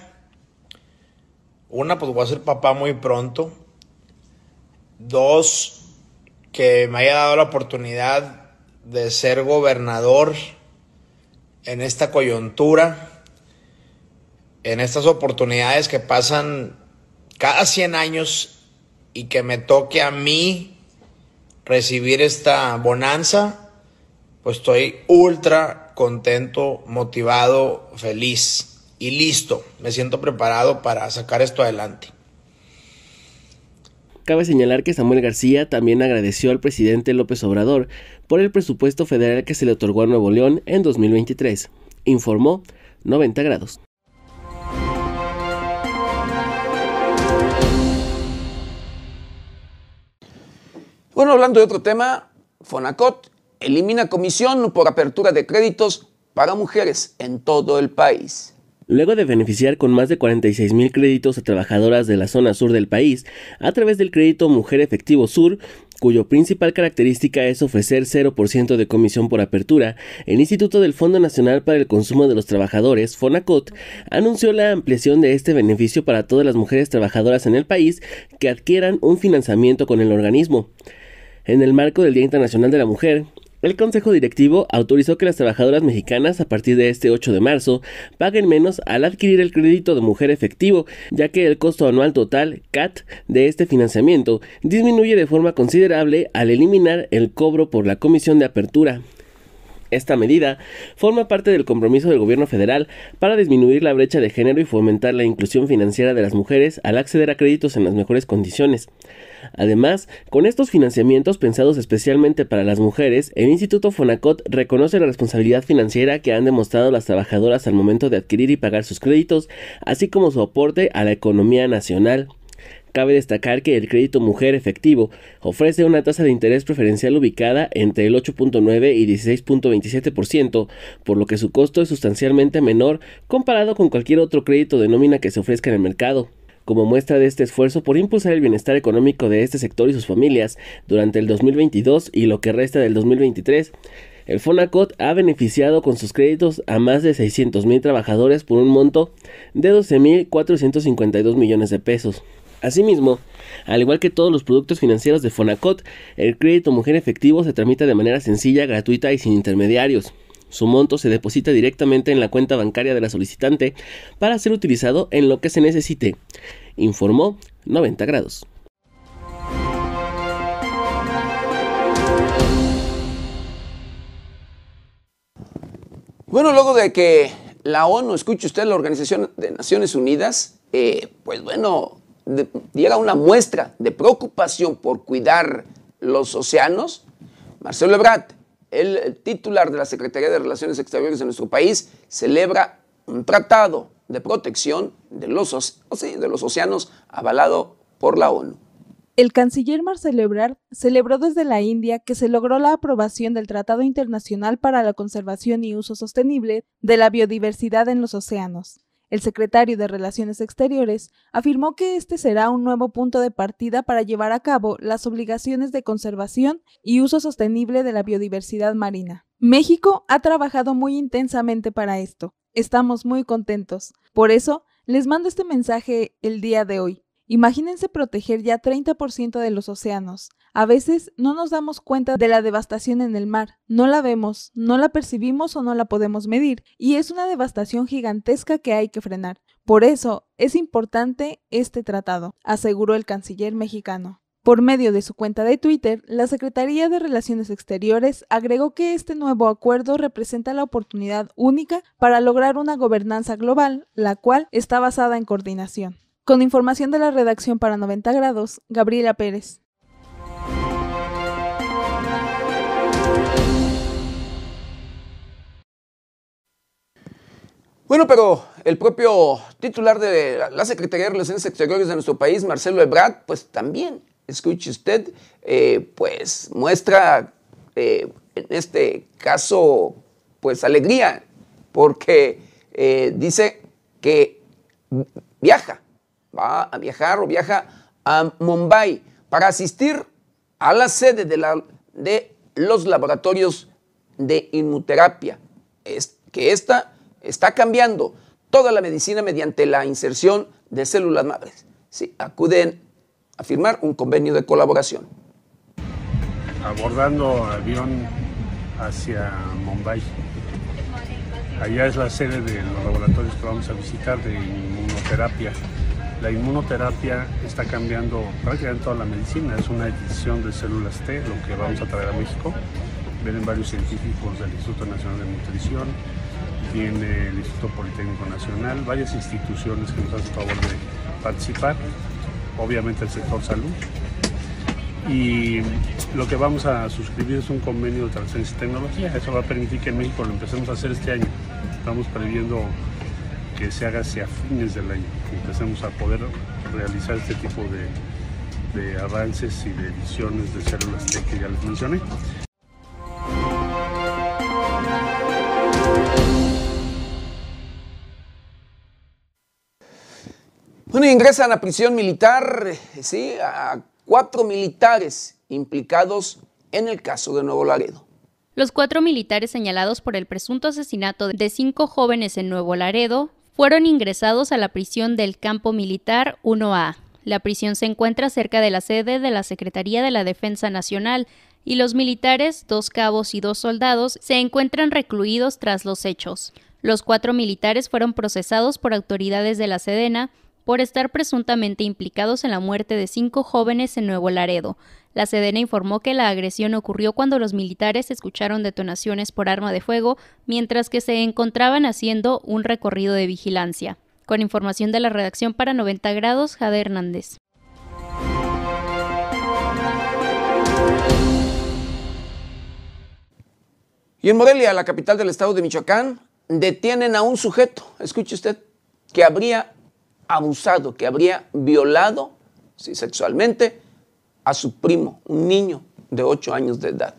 Una, pues voy a ser papá muy pronto. Dos, que me haya dado la oportunidad de ser gobernador en esta coyuntura, en estas oportunidades que pasan cada 100 años y que me toque a mí recibir esta bonanza, pues estoy ultra contento, motivado, feliz y listo. Me siento preparado para sacar esto adelante. Cabe señalar que Samuel García también agradeció al presidente López Obrador por el presupuesto federal que se le otorgó a Nuevo León en 2023. Informó 90 grados. Bueno, hablando de otro tema, Fonacot elimina comisión por apertura de créditos para mujeres en todo el país. luego de beneficiar con más de 46 mil créditos a trabajadoras de la zona sur del país a través del crédito Mujer Efectivo Sur, cuyo principal característica es ofrecer 0% de comisión por apertura, el Instituto del Fondo Nacional para el Consumo de los Trabajadores, FONACOT, anunció la ampliación de este beneficio para todas las mujeres trabajadoras en el país que adquieran un financiamiento con el organismo. En el marco del Día Internacional de la Mujer, el Consejo Directivo autorizó que las trabajadoras mexicanas a partir de este 8 de marzo paguen menos al adquirir el crédito de mujer efectivo, ya que el costo anual total CAT de este financiamiento disminuye de forma considerable al eliminar el cobro por la comisión de apertura. Esta medida forma parte del compromiso del gobierno federal para disminuir la brecha de género y fomentar la inclusión financiera de las mujeres al acceder a créditos en las mejores condiciones. Además, con estos financiamientos pensados especialmente para las mujeres, el Instituto Fonacot reconoce la responsabilidad financiera que han demostrado las trabajadoras al momento de adquirir y pagar sus créditos, así como su aporte a la economía nacional. Cabe destacar que el crédito mujer efectivo ofrece una tasa de interés preferencial ubicada entre el 8.9 y 16.27%, por lo que su costo es sustancialmente menor comparado con cualquier otro crédito de nómina que se ofrezca en el mercado como muestra de este esfuerzo por impulsar el bienestar económico de este sector y sus familias durante el 2022 y lo que resta del 2023. El Fonacot ha beneficiado con sus créditos a más de 600.000 trabajadores por un monto de 12.452 millones de pesos. Asimismo, al igual que todos los productos financieros de Fonacot, el crédito mujer efectivo se tramita de manera sencilla, gratuita y sin intermediarios. Su monto se deposita directamente en la cuenta bancaria de la solicitante para ser utilizado en lo que se necesite, informó 90 grados. Bueno, luego de que la ONU, escuche usted, la Organización de Naciones Unidas, eh, pues bueno, llega una muestra de preocupación por cuidar los océanos, Marcelo Ebrard, el titular de la Secretaría de Relaciones Exteriores de nuestro país celebra un tratado de protección de los, de los océanos avalado por la ONU. El canciller Marcelo Ebrard celebró desde la India que se logró la aprobación del Tratado Internacional para la Conservación y Uso Sostenible de la Biodiversidad en los Océanos, el secretario de Relaciones Exteriores afirmó que este será un nuevo punto de partida para llevar a cabo las obligaciones de conservación y uso sostenible de la biodiversidad marina. México ha trabajado muy intensamente para esto. Estamos muy contentos. Por eso, les mando este mensaje el día de hoy. Imagínense proteger ya 30% de los océanos. A veces no nos damos cuenta de la devastación en el mar, no la vemos, no la percibimos o no la podemos medir, y es una devastación gigantesca que hay que frenar. Por eso es importante este tratado, aseguró el canciller mexicano. Por medio de su cuenta de Twitter, la Secretaría de Relaciones Exteriores agregó que este nuevo acuerdo representa la oportunidad única para lograr una gobernanza global, la cual está basada en coordinación. Con información de la redacción para 90 grados, Gabriela Pérez. Bueno, pero el propio titular de la Secretaría de Relaciones Exteriores de nuestro país, Marcelo Ebrard, pues también, escuche usted, eh, pues muestra eh, en este caso, pues alegría, porque eh, dice que viaja va a viajar o viaja a Mumbai para asistir a la sede de, la, de los laboratorios de inmunoterapia, es, que esta está cambiando toda la medicina mediante la inserción de células madres. Sí, acuden a firmar un convenio de colaboración. Abordando avión hacia Mumbai. Allá es la sede de los laboratorios que vamos a visitar de inmunoterapia. La inmunoterapia está cambiando prácticamente toda la medicina, es una edición de células T, lo que vamos a traer a México. Vienen varios científicos del Instituto Nacional de Nutrición, viene el Instituto Politécnico Nacional, varias instituciones que nos hacen favor de participar, obviamente el sector salud. Y lo que vamos a suscribir es un convenio de transferencia de tecnología. Eso va a permitir que en México lo empecemos a hacer este año. Estamos previendo que se haga hacia fines del año, que empecemos a poder realizar este tipo de, de avances y de ediciones de células T que ya les mencioné. Bueno, ingresan a prisión militar, sí, a cuatro militares implicados en el caso de Nuevo Laredo. Los cuatro militares señalados por el presunto asesinato de cinco jóvenes en Nuevo Laredo fueron ingresados a la prisión del Campo Militar 1A. La prisión se encuentra cerca de la sede de la Secretaría de la Defensa Nacional y los militares, dos cabos y dos soldados, se encuentran recluidos tras los hechos. Los cuatro militares fueron procesados por autoridades de la Sedena por estar presuntamente implicados en la muerte de cinco jóvenes en Nuevo Laredo. La Sedena informó que la agresión ocurrió cuando los militares escucharon detonaciones por arma de fuego mientras que se encontraban haciendo un recorrido de vigilancia. Con información de la redacción para 90 grados, Jade Hernández. Y en Morelia, la capital del estado de Michoacán, detienen a un sujeto, escuche usted, que habría abusado, que habría violado sí, sexualmente a su primo, un niño de 8 años de edad.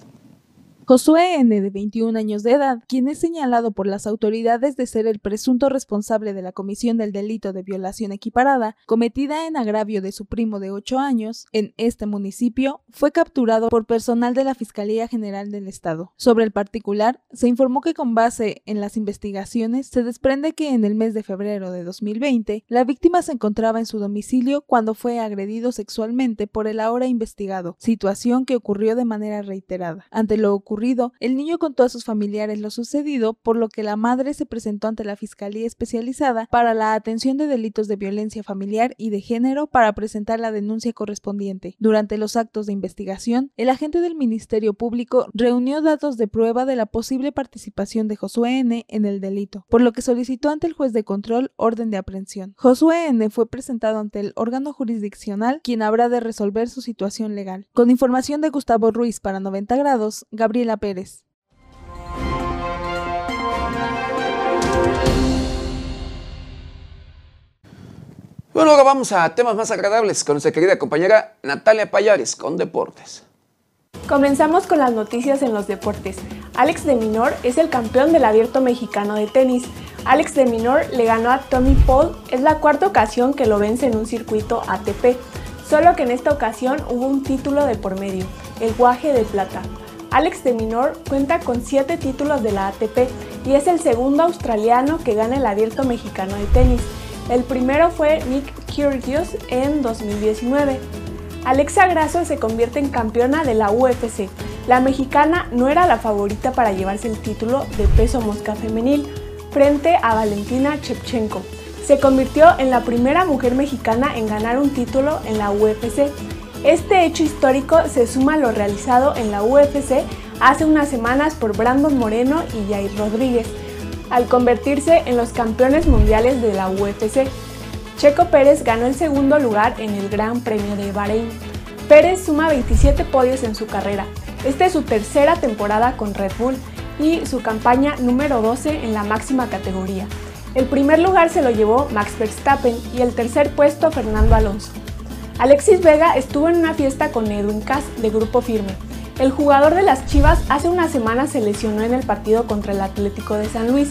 Josué N., de 21 años de edad, quien es señalado por las autoridades de ser el presunto responsable de la comisión del delito de violación equiparada, cometida en agravio de su primo de 8 años, en este municipio, fue capturado por personal de la Fiscalía General del Estado. Sobre el particular, se informó que con base en las investigaciones se desprende que en el mes de febrero de 2020, la víctima se encontraba en su domicilio cuando fue agredido sexualmente por el ahora investigado, situación que ocurrió de manera reiterada. Ante lo ocurrido, el niño contó a sus familiares lo sucedido, por lo que la madre se presentó ante la Fiscalía Especializada para la Atención de Delitos de Violencia Familiar y de Género para presentar la denuncia correspondiente. Durante los actos de investigación, el agente del Ministerio Público reunió datos de prueba de la posible participación de Josué N. en el delito, por lo que solicitó ante el juez de control orden de aprehensión. Josué N. fue presentado ante el órgano jurisdiccional, quien habrá de resolver su situación legal. Con información de Gustavo Ruiz para 90 grados, Pérez. Bueno, ahora vamos a temas más agradables con nuestra querida compañera Natalia Payares con Deportes. Comenzamos con las noticias en los deportes. Alex de Minor es el campeón del abierto mexicano de tenis. Alex de Minor le ganó a Tommy Paul, es la cuarta ocasión que lo vence en un circuito ATP, solo que en esta ocasión hubo un título de por medio, el guaje de plata. Alex de Minor cuenta con 7 títulos de la ATP y es el segundo australiano que gana el abierto mexicano de tenis. El primero fue Nick Kyrgios en 2019. Alexa Grasso se convierte en campeona de la UFC. La mexicana no era la favorita para llevarse el título de peso mosca femenil frente a Valentina Shevchenko. Se convirtió en la primera mujer mexicana en ganar un título en la UFC este hecho histórico se suma a lo realizado en la UFC hace unas semanas por Brandon Moreno y Jair Rodríguez, al convertirse en los campeones mundiales de la UFC. Checo Pérez ganó el segundo lugar en el Gran Premio de Bahrein. Pérez suma 27 podios en su carrera. Esta es su tercera temporada con Red Bull y su campaña número 12 en la máxima categoría. El primer lugar se lo llevó Max Verstappen y el tercer puesto Fernando Alonso. Alexis Vega estuvo en una fiesta con Edwin Cass de Grupo Firme. El jugador de las Chivas hace una semana se lesionó en el partido contra el Atlético de San Luis,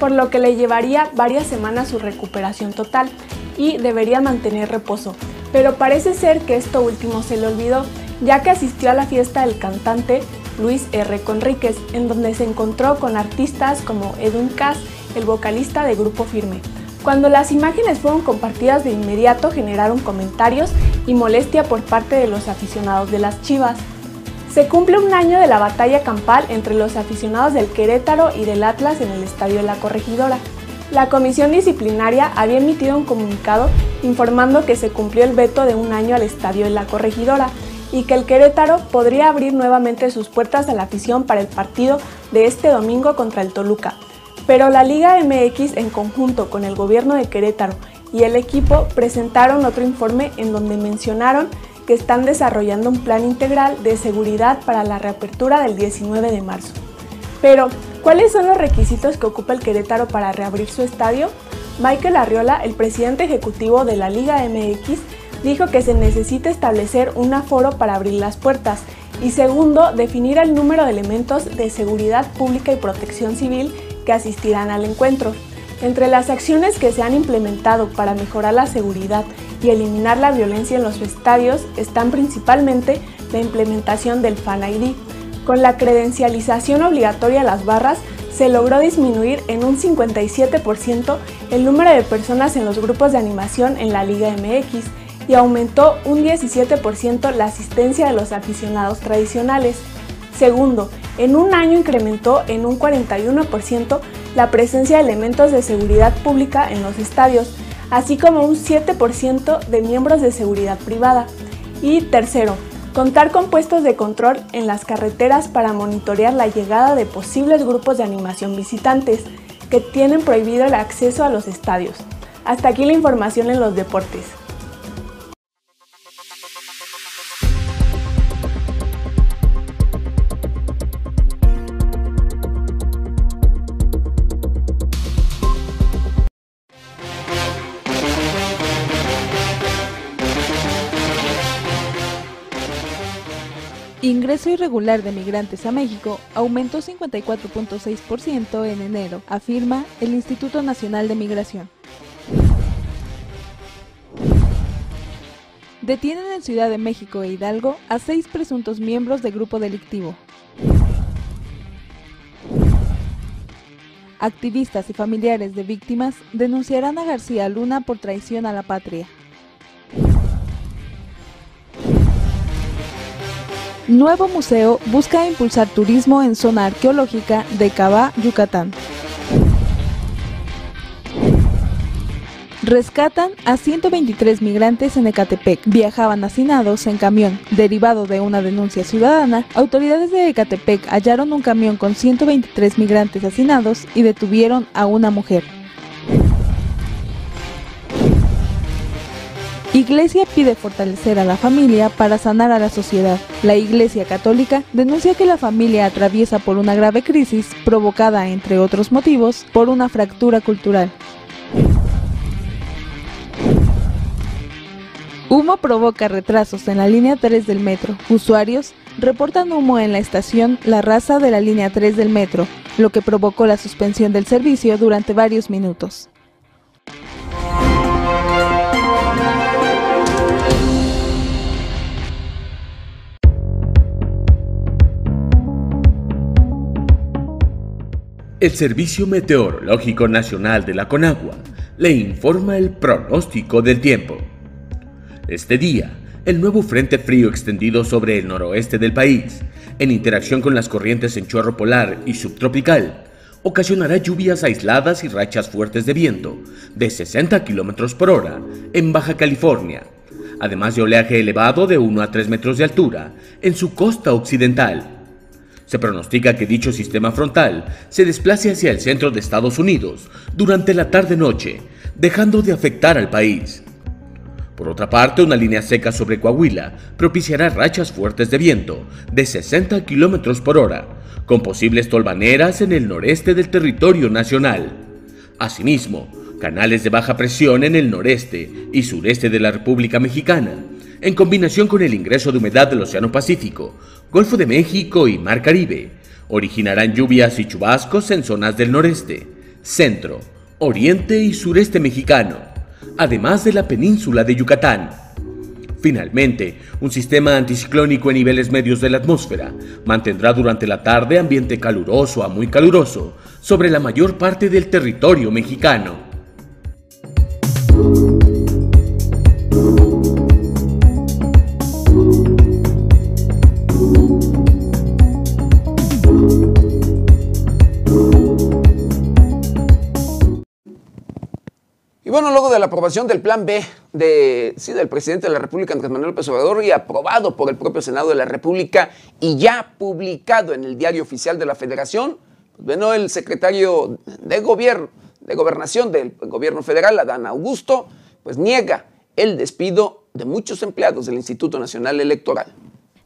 por lo que le llevaría varias semanas su recuperación total y debería mantener reposo. Pero parece ser que esto último se le olvidó, ya que asistió a la fiesta del cantante Luis R. Conríquez, en donde se encontró con artistas como Edwin Cass, el vocalista de Grupo Firme. Cuando las imágenes fueron compartidas de inmediato generaron comentarios y molestia por parte de los aficionados de las Chivas. Se cumple un año de la batalla campal entre los aficionados del Querétaro y del Atlas en el Estadio la Corregidora. La comisión disciplinaria había emitido un comunicado informando que se cumplió el veto de un año al Estadio la Corregidora y que el Querétaro podría abrir nuevamente sus puertas a la afición para el partido de este domingo contra el Toluca, pero la Liga MX en conjunto con el gobierno de Querétaro y el equipo presentaron otro informe en donde mencionaron que están desarrollando un plan integral de seguridad para la reapertura del 19 de marzo. Pero, ¿cuáles son los requisitos que ocupa el Querétaro para reabrir su estadio? Michael Arriola, el presidente ejecutivo de la Liga MX, dijo que se necesita establecer un aforo para abrir las puertas y segundo, definir el número de elementos de seguridad pública y protección civil que asistirán al encuentro. Entre las acciones que se han implementado para mejorar la seguridad y eliminar la violencia en los estadios están principalmente la implementación del Fan ID. Con la credencialización obligatoria a las barras, se logró disminuir en un 57% el número de personas en los grupos de animación en la Liga MX y aumentó un 17% la asistencia de los aficionados tradicionales. Segundo, en un año incrementó en un 41% la presencia de elementos de seguridad pública en los estadios, así como un 7% de miembros de seguridad privada. Y tercero, Contar con puestos de control en las carreteras para monitorear la llegada de posibles grupos de animación visitantes que tienen prohibido el acceso a los estadios. Hasta aquí la información en los deportes. Ingreso irregular de migrantes a México aumentó 54.6% en enero, afirma el Instituto Nacional de Migración. Detienen en Ciudad de México e Hidalgo a seis presuntos miembros de grupo delictivo. Activistas y familiares de víctimas denunciarán a García Luna por traición a la patria. Nuevo museo busca impulsar turismo en zona arqueológica de Cabá, Yucatán. Rescatan a 123 migrantes en Ecatepec. Viajaban hacinados en camión. Derivado de una denuncia ciudadana, autoridades de Ecatepec hallaron un camión con 123 migrantes hacinados y detuvieron a una mujer. Iglesia pide fortalecer a la familia para sanar a la sociedad. La Iglesia Católica denuncia que la familia atraviesa por una grave crisis provocada, entre otros motivos, por una fractura cultural. Humo provoca retrasos en la línea 3 del metro. Usuarios reportan humo en la estación La Raza de la línea 3 del metro, lo que provocó la suspensión del servicio durante varios minutos. El Servicio Meteorológico Nacional de la Conagua le informa el pronóstico del tiempo. Este día, el nuevo frente frío extendido sobre el noroeste del país, en interacción con las corrientes en chorro polar y subtropical, ocasionará lluvias aisladas y rachas fuertes de viento de 60 km por hora en Baja California, además de oleaje elevado de 1 a 3 metros de altura en su costa occidental se pronostica que dicho sistema frontal se desplace hacia el centro de Estados Unidos durante la tarde-noche, dejando de afectar al país. Por otra parte, una línea seca sobre Coahuila propiciará rachas fuertes de viento de 60 km por hora, con posibles tolvaneras en el noreste del territorio nacional. Asimismo, canales de baja presión en el noreste y sureste de la República Mexicana, en combinación con el ingreso de humedad del Océano Pacífico, Golfo de México y Mar Caribe, originarán lluvias y chubascos en zonas del noreste, centro, oriente y sureste mexicano, además de la península de Yucatán. Finalmente, un sistema anticiclónico en niveles medios de la atmósfera mantendrá durante la tarde ambiente caluroso a muy caluroso sobre la mayor parte del territorio mexicano. Y bueno, luego de la aprobación del plan B de, sí, del presidente de la República, Andrés Manuel López Obrador, y aprobado por el propio Senado de la República y ya publicado en el diario oficial de la Federación, pues bueno, el secretario de Gobierno, de Gobernación del Gobierno Federal, Adán Augusto, pues niega el despido de muchos empleados del Instituto Nacional Electoral.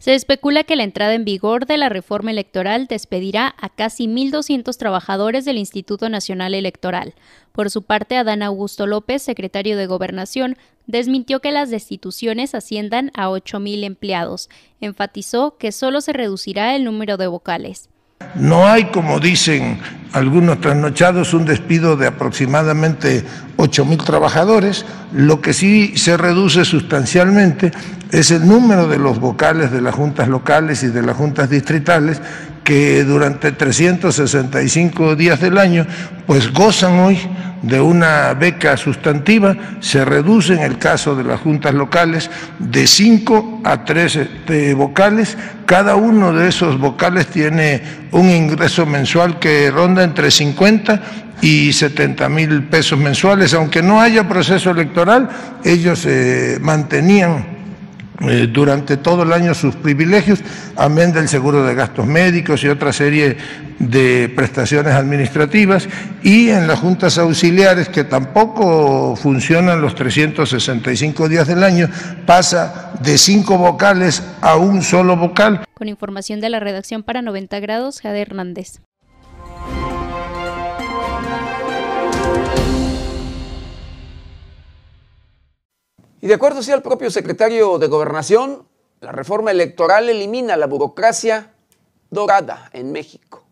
Se especula que la entrada en vigor de la reforma electoral despedirá a casi 1.200 trabajadores del Instituto Nacional Electoral. Por su parte, Adán Augusto López, secretario de Gobernación, desmintió que las destituciones asciendan a 8.000 empleados. Enfatizó que solo se reducirá el número de vocales. No hay, como dicen algunos trasnochados, un despido de aproximadamente 8 mil trabajadores. Lo que sí se reduce sustancialmente es el número de los vocales de las juntas locales y de las juntas distritales que durante 365 días del año pues gozan hoy de una beca sustantiva, se reduce en el caso de las juntas locales de 5 a 3 este, vocales, cada uno de esos vocales tiene un ingreso mensual que ronda entre 50 y 70 mil pesos mensuales, aunque no haya proceso electoral, ellos se mantenían eh, durante todo el año sus privilegios, amén del seguro de gastos médicos y otra serie de prestaciones administrativas, y en las juntas auxiliares, que tampoco funcionan los 365 días del año, pasa de cinco vocales a un solo vocal. Con información de la redacción para 90 grados, Jade Hernández. Y de acuerdo al propio secretario de Gobernación, la reforma electoral elimina la burocracia dorada en México.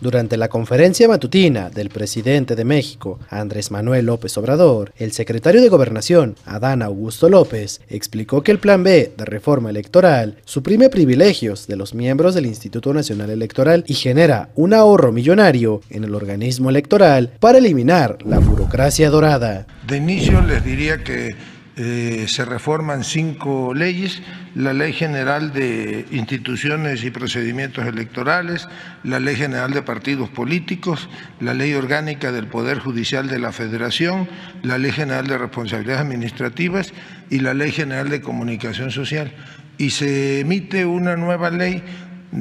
Durante la conferencia matutina del presidente de México, Andrés Manuel López Obrador, el secretario de Gobernación, Adán Augusto López, explicó que el Plan B de reforma electoral suprime privilegios de los miembros del Instituto Nacional Electoral y genera un ahorro millonario en el organismo electoral para eliminar la burocracia dorada. De inicio les diría que eh, se reforman cinco leyes, la Ley General de Instituciones y Procedimientos Electorales, la Ley General de Partidos Políticos, la Ley Orgánica del Poder Judicial de la Federación, la Ley General de Responsabilidades Administrativas y la Ley General de Comunicación Social. Y se emite una nueva ley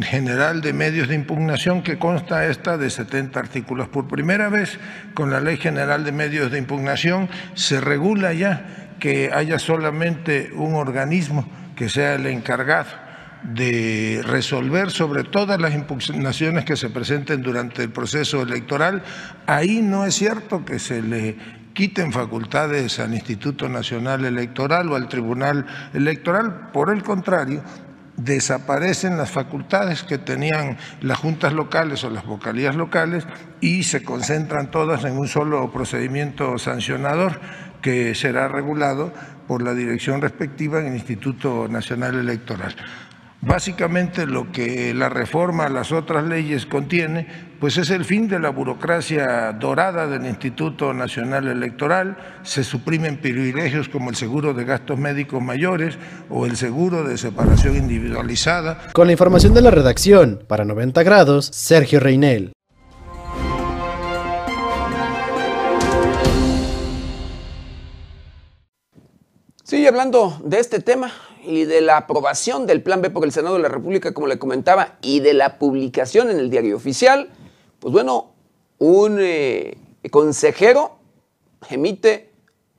general de medios de impugnación que consta esta de 70 artículos. Por primera vez, con la Ley General de Medios de Impugnación, se regula ya que haya solamente un organismo que sea el encargado de resolver sobre todas las impugnaciones que se presenten durante el proceso electoral, ahí no es cierto que se le quiten facultades al Instituto Nacional Electoral o al Tribunal Electoral, por el contrario, desaparecen las facultades que tenían las juntas locales o las vocalías locales y se concentran todas en un solo procedimiento sancionador que será regulado por la dirección respectiva en el Instituto Nacional Electoral. Básicamente lo que la reforma a las otras leyes contiene, pues es el fin de la burocracia dorada del Instituto Nacional Electoral, se suprimen privilegios como el seguro de gastos médicos mayores o el seguro de separación individualizada. Con la información de la redacción, para 90 grados, Sergio Reinel. Sigue hablando de este tema y de la aprobación del Plan B por el Senado de la República, como le comentaba, y de la publicación en el diario oficial, pues bueno, un eh, consejero emite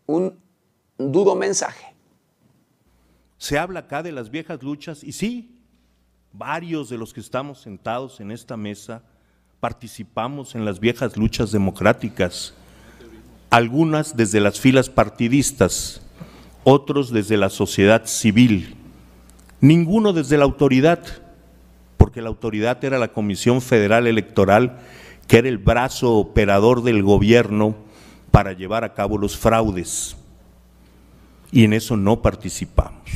un duro mensaje. Se habla acá de las viejas luchas y sí, varios de los que estamos sentados en esta mesa participamos en las viejas luchas democráticas, algunas desde las filas partidistas otros desde la sociedad civil, ninguno desde la autoridad, porque la autoridad era la Comisión Federal Electoral, que era el brazo operador del gobierno para llevar a cabo los fraudes. Y en eso no participamos.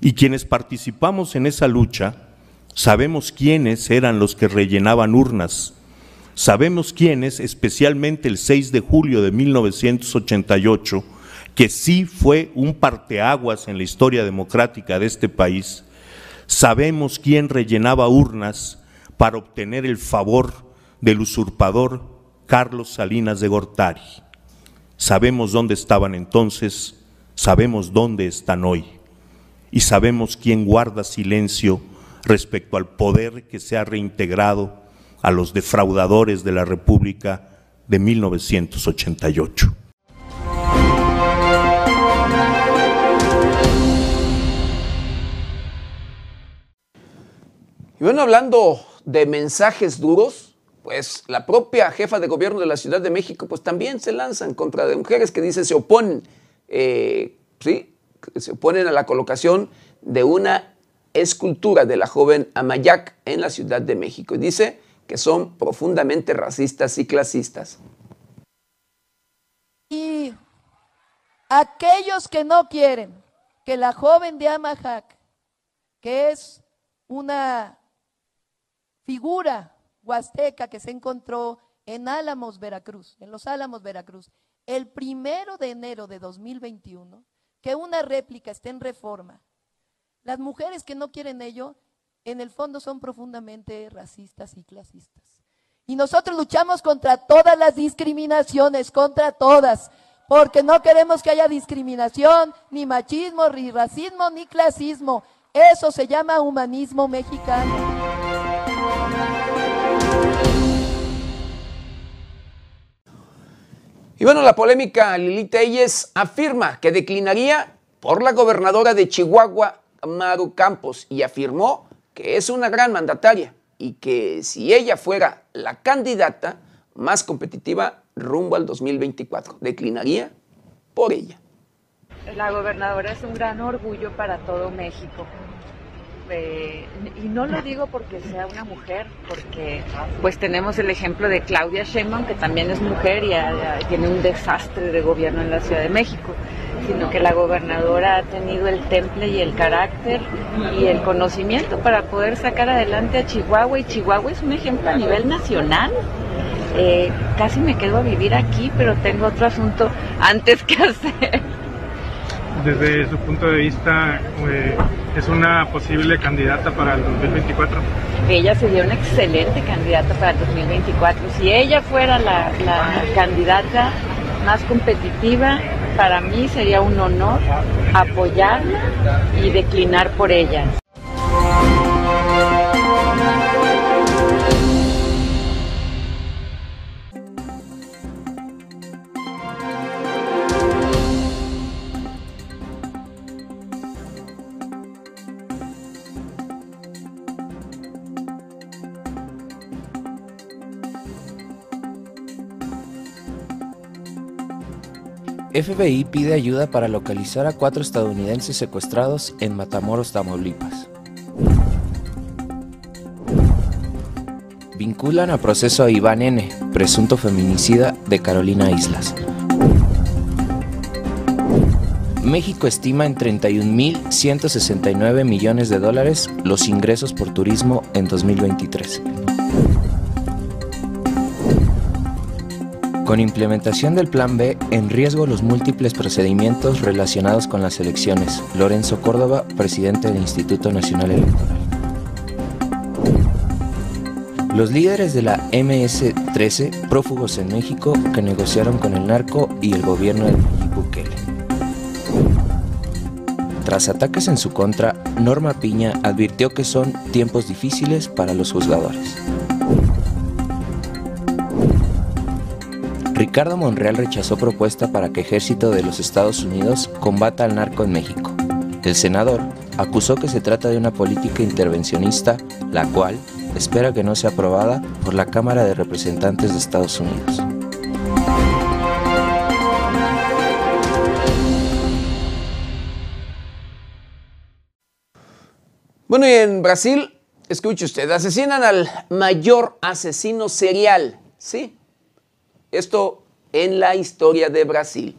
Y quienes participamos en esa lucha, sabemos quiénes eran los que rellenaban urnas, sabemos quiénes, especialmente el 6 de julio de 1988, que sí fue un parteaguas en la historia democrática de este país, sabemos quién rellenaba urnas para obtener el favor del usurpador Carlos Salinas de Gortari. Sabemos dónde estaban entonces, sabemos dónde están hoy y sabemos quién guarda silencio respecto al poder que se ha reintegrado a los defraudadores de la República de 1988. Y bueno, hablando de mensajes duros, pues la propia jefa de gobierno de la Ciudad de México, pues también se lanzan contra de mujeres que dicen se oponen, eh, ¿sí? se oponen a la colocación de una escultura de la joven Amayac en la Ciudad de México. Y dice que son profundamente racistas y clasistas. Y aquellos que no quieren que la joven de Amajac, que es una figura huasteca que se encontró en Álamos, Veracruz, en los Álamos, Veracruz, el primero de enero de 2021, que una réplica esté en reforma. Las mujeres que no quieren ello, en el fondo son profundamente racistas y clasistas. Y nosotros luchamos contra todas las discriminaciones, contra todas, porque no queremos que haya discriminación, ni machismo, ni racismo, ni clasismo. Eso se llama humanismo mexicano. Y bueno, la polémica Lili Telles afirma que declinaría por la gobernadora de Chihuahua, Maru Campos, y afirmó que es una gran mandataria y que si ella fuera la candidata más competitiva rumbo al 2024, declinaría por ella. La gobernadora es un gran orgullo para todo México. Y no lo digo porque sea una mujer, porque pues tenemos el ejemplo de Claudia Sheinbaum, que también es mujer y tiene un desastre de gobierno en la Ciudad de México, sino que la gobernadora ha tenido el temple y el carácter y el conocimiento para poder sacar adelante a Chihuahua y Chihuahua es un ejemplo a nivel nacional. Eh, casi me quedo a vivir aquí, pero tengo otro asunto antes que hacer. Desde su punto de vista, eh, ¿es una posible candidata para el 2024? Ella sería una excelente candidata para el 2024. Si ella fuera la, candidata más competitiva, para mí sería un honor apoyarla y declinar por ella. FBI pide ayuda para localizar a cuatro estadounidenses secuestrados en Matamoros, Tamaulipas. Vinculan a proceso a Iván N., presunto feminicida de Carolina Islas. México estima en 31.169 millones de dólares los ingresos por turismo en 2023. Con implementación del Plan B, en riesgo los múltiples procedimientos relacionados con las elecciones. Lorenzo Córdoba, presidente del Instituto Nacional Electoral. Los líderes de la MS-13, prófugos en México, que negociaron con el narco y el gobierno de Bukele. Tras ataques en su contra, Norma Piña advirtió que son tiempos difíciles para los juzgadores. Ricardo Monreal rechazó propuesta para que ejército de los Estados Unidos combata al narco en México. El senador acusó que se trata de una política intervencionista, la cual espera que no sea aprobada por la Cámara de Representantes de Estados Unidos. Bueno, y en Brasil, escuche usted, asesinan al mayor asesino serial, ¿sí? Esto en la historia de Brasil,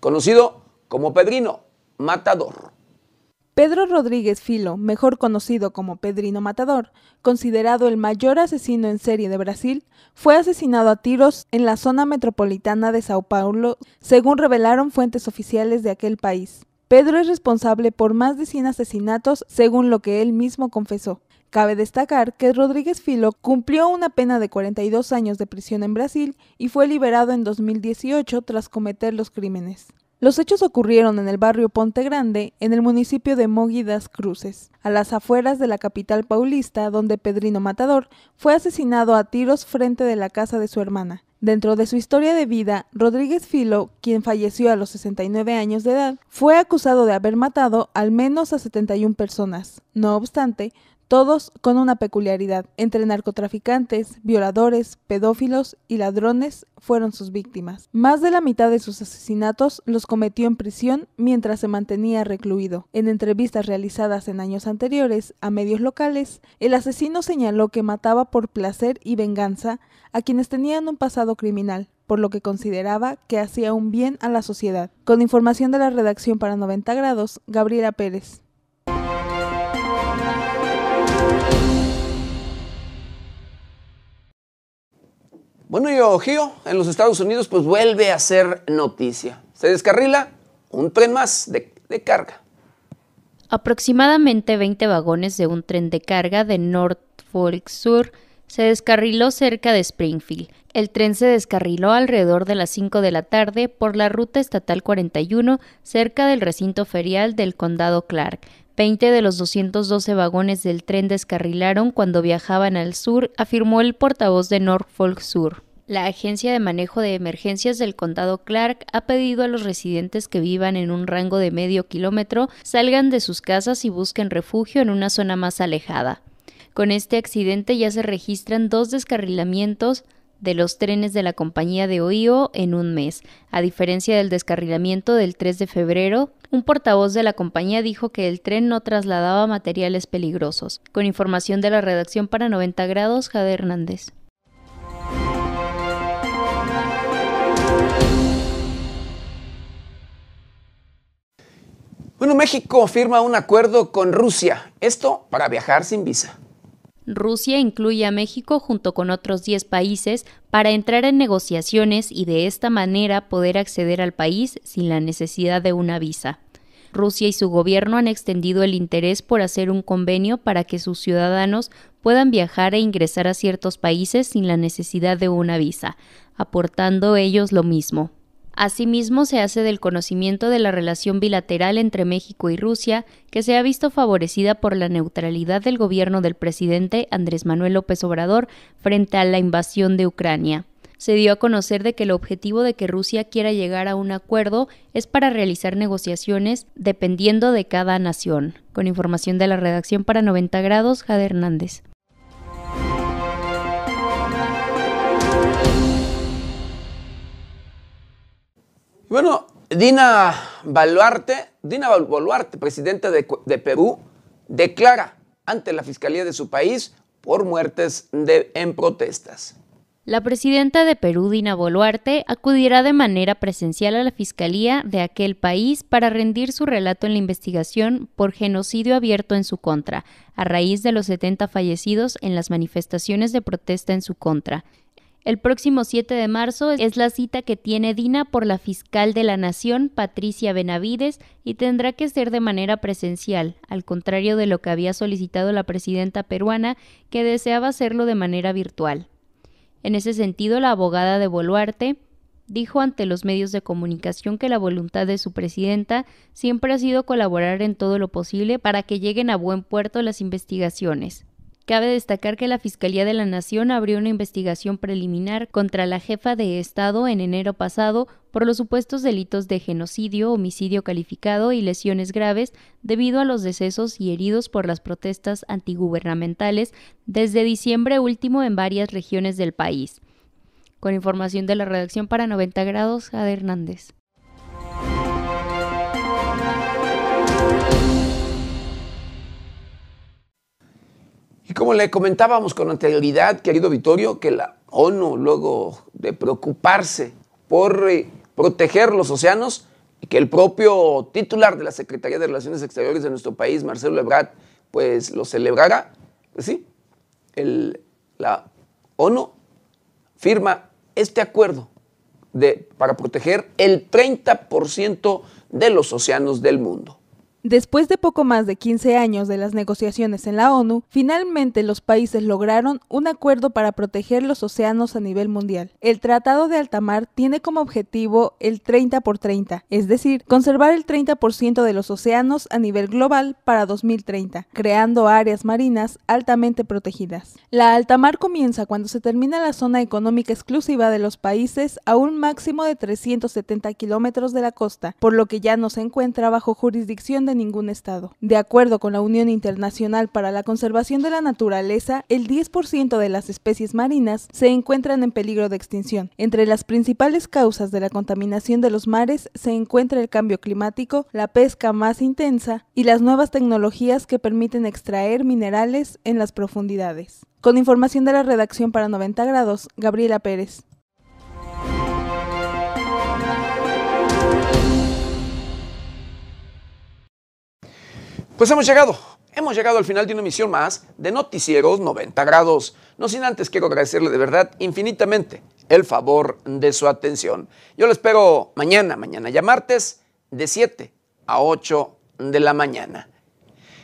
conocido como Pedrino Matador. Pedro Rodríguez Filo, mejor conocido como Pedrino Matador, considerado el mayor asesino en serie de Brasil, fue asesinado a tiros en la zona metropolitana de Sao Paulo, según revelaron fuentes oficiales de aquel país. Pedro es responsable por más de 100 asesinatos, según lo que él mismo confesó. Cabe destacar que Rodríguez Filo cumplió una pena de 42 años de prisión en Brasil y fue liberado en 2018 tras cometer los crímenes. Los hechos ocurrieron en el barrio Ponte Grande, en el municipio de Mogi das Cruces, a las afueras de la capital paulista, donde Pedrino Matador fue asesinado a tiros frente de la casa de su hermana. Dentro de su historia de vida, Rodríguez Filo, quien falleció a los 69 años de edad, fue acusado de haber matado al menos a 71 personas. No obstante, todos con una peculiaridad. Entre narcotraficantes, violadores, pedófilos y ladrones fueron sus víctimas. Más de la mitad de sus asesinatos los cometió en prisión mientras se mantenía recluido. En entrevistas realizadas en años anteriores a medios locales, el asesino señaló que mataba por placer y venganza a quienes tenían un pasado criminal, por lo que consideraba que hacía un bien a la sociedad. Con información de la redacción para 90 grados, Gabriela Pérez. Bueno, y Ohio, en los Estados Unidos, pues vuelve a ser noticia. Se descarrila un tren más de, carga. Aproximadamente 20 vagones de un tren de carga de Norfolk Sur se descarriló cerca de Springfield. El tren se descarriló alrededor de las 5 de la tarde por la ruta estatal 41 cerca del recinto ferial del condado Clark. 20 de los 212 vagones del tren descarrilaron cuando viajaban al sur, afirmó el portavoz de Norfolk Sur. La Agencia de Manejo de Emergencias del Condado Clark ha pedido a los residentes que vivan en un rango de medio kilómetro salgan de sus casas y busquen refugio en una zona más alejada. Con este accidente ya se registran dos descarrilamientos de los trenes de la compañía de Ohio en un mes. A diferencia del descarrilamiento del 3 de febrero, un portavoz de la compañía dijo que el tren no trasladaba materiales peligrosos. Con información de la redacción para 90 grados, Jade Hernández. Bueno, México firma un acuerdo con Rusia, esto para viajar sin visa. Rusia incluye a México junto con otros 10 países para entrar en negociaciones y de esta manera poder acceder al país sin la necesidad de una visa. Rusia y su gobierno han extendido el interés por hacer un convenio para que sus ciudadanos puedan viajar e ingresar a ciertos países sin la necesidad de una visa, aportando ellos lo mismo. Asimismo, se hace del conocimiento de la relación bilateral entre México y Rusia, que se ha visto favorecida por la neutralidad del gobierno del presidente Andrés Manuel López Obrador frente a la invasión de Ucrania. Se dio a conocer de que el objetivo de que Rusia quiera llegar a un acuerdo es para realizar negociaciones dependiendo de cada nación. Con información de la redacción para 90 grados, Jade Hernández. Bueno, Dina Boluarte, Dina Boluarte, presidenta de, Perú, declara ante la Fiscalía de su país por muertes en protestas. La presidenta de Perú, Dina Boluarte, acudirá de manera presencial a la Fiscalía de aquel país para rendir su relato en la investigación por genocidio abierto en su contra, a raíz de los 70 fallecidos en las manifestaciones de protesta en su contra. El próximo 7 de marzo es la cita que tiene Dina por la fiscal de la Nación, Patricia Benavides, y tendrá que ser de manera presencial, al contrario de lo que había solicitado la presidenta peruana, que deseaba hacerlo de manera virtual. En ese sentido, la abogada de Boluarte dijo ante los medios de comunicación que la voluntad de su presidenta siempre ha sido colaborar en todo lo posible para que lleguen a buen puerto las investigaciones. Cabe destacar que la Fiscalía de la Nación abrió una investigación preliminar contra la jefa de Estado en enero pasado por los supuestos delitos de genocidio, homicidio calificado y lesiones graves debido a los decesos y heridos por las protestas antigubernamentales desde diciembre último en varias regiones del país. Con información de la redacción para 90 grados, Jade Hernández. Como le comentábamos con anterioridad, querido Vittorio, que la ONU, luego de preocuparse por eh, proteger los océanos, y que el propio titular de la Secretaría de Relaciones Exteriores de nuestro país, Marcelo Ebrard, pues lo celebrara, pues sí, la ONU firma este acuerdo de, para proteger el 30% de los océanos del mundo. Después de poco más de 15 años de las negociaciones en la ONU, finalmente los países lograron un acuerdo para proteger los océanos a nivel mundial. El Tratado de Altamar tiene como objetivo el 30 por 30, es decir, conservar el 30% de los océanos a nivel global para 2030, creando áreas marinas altamente protegidas. La Altamar comienza cuando se termina la zona económica exclusiva de los países a un máximo de 370 kilómetros de la costa, por lo que ya no se encuentra bajo jurisdicción de de ningún estado. De acuerdo con la Unión Internacional para la Conservación de la Naturaleza, el 10% de las especies marinas se encuentran en peligro de extinción. Entre las principales causas de la contaminación de los mares se encuentra el cambio climático, la pesca más intensa y las nuevas tecnologías que permiten extraer minerales en las profundidades. Con información de la redacción para 90 grados, Gabriela Pérez. Pues hemos llegado, hemos llegado al final de una emisión más de Noticieros 90 grados. No sin antes quiero agradecerle de verdad infinitamente el favor de su atención. Yo lo espero mañana, mañana ya martes, de 7 a 8 de la mañana.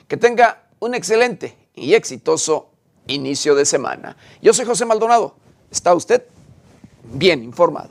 Que tenga un excelente y exitoso inicio de semana. Yo soy José Maldonado. ¿Está usted bien informado?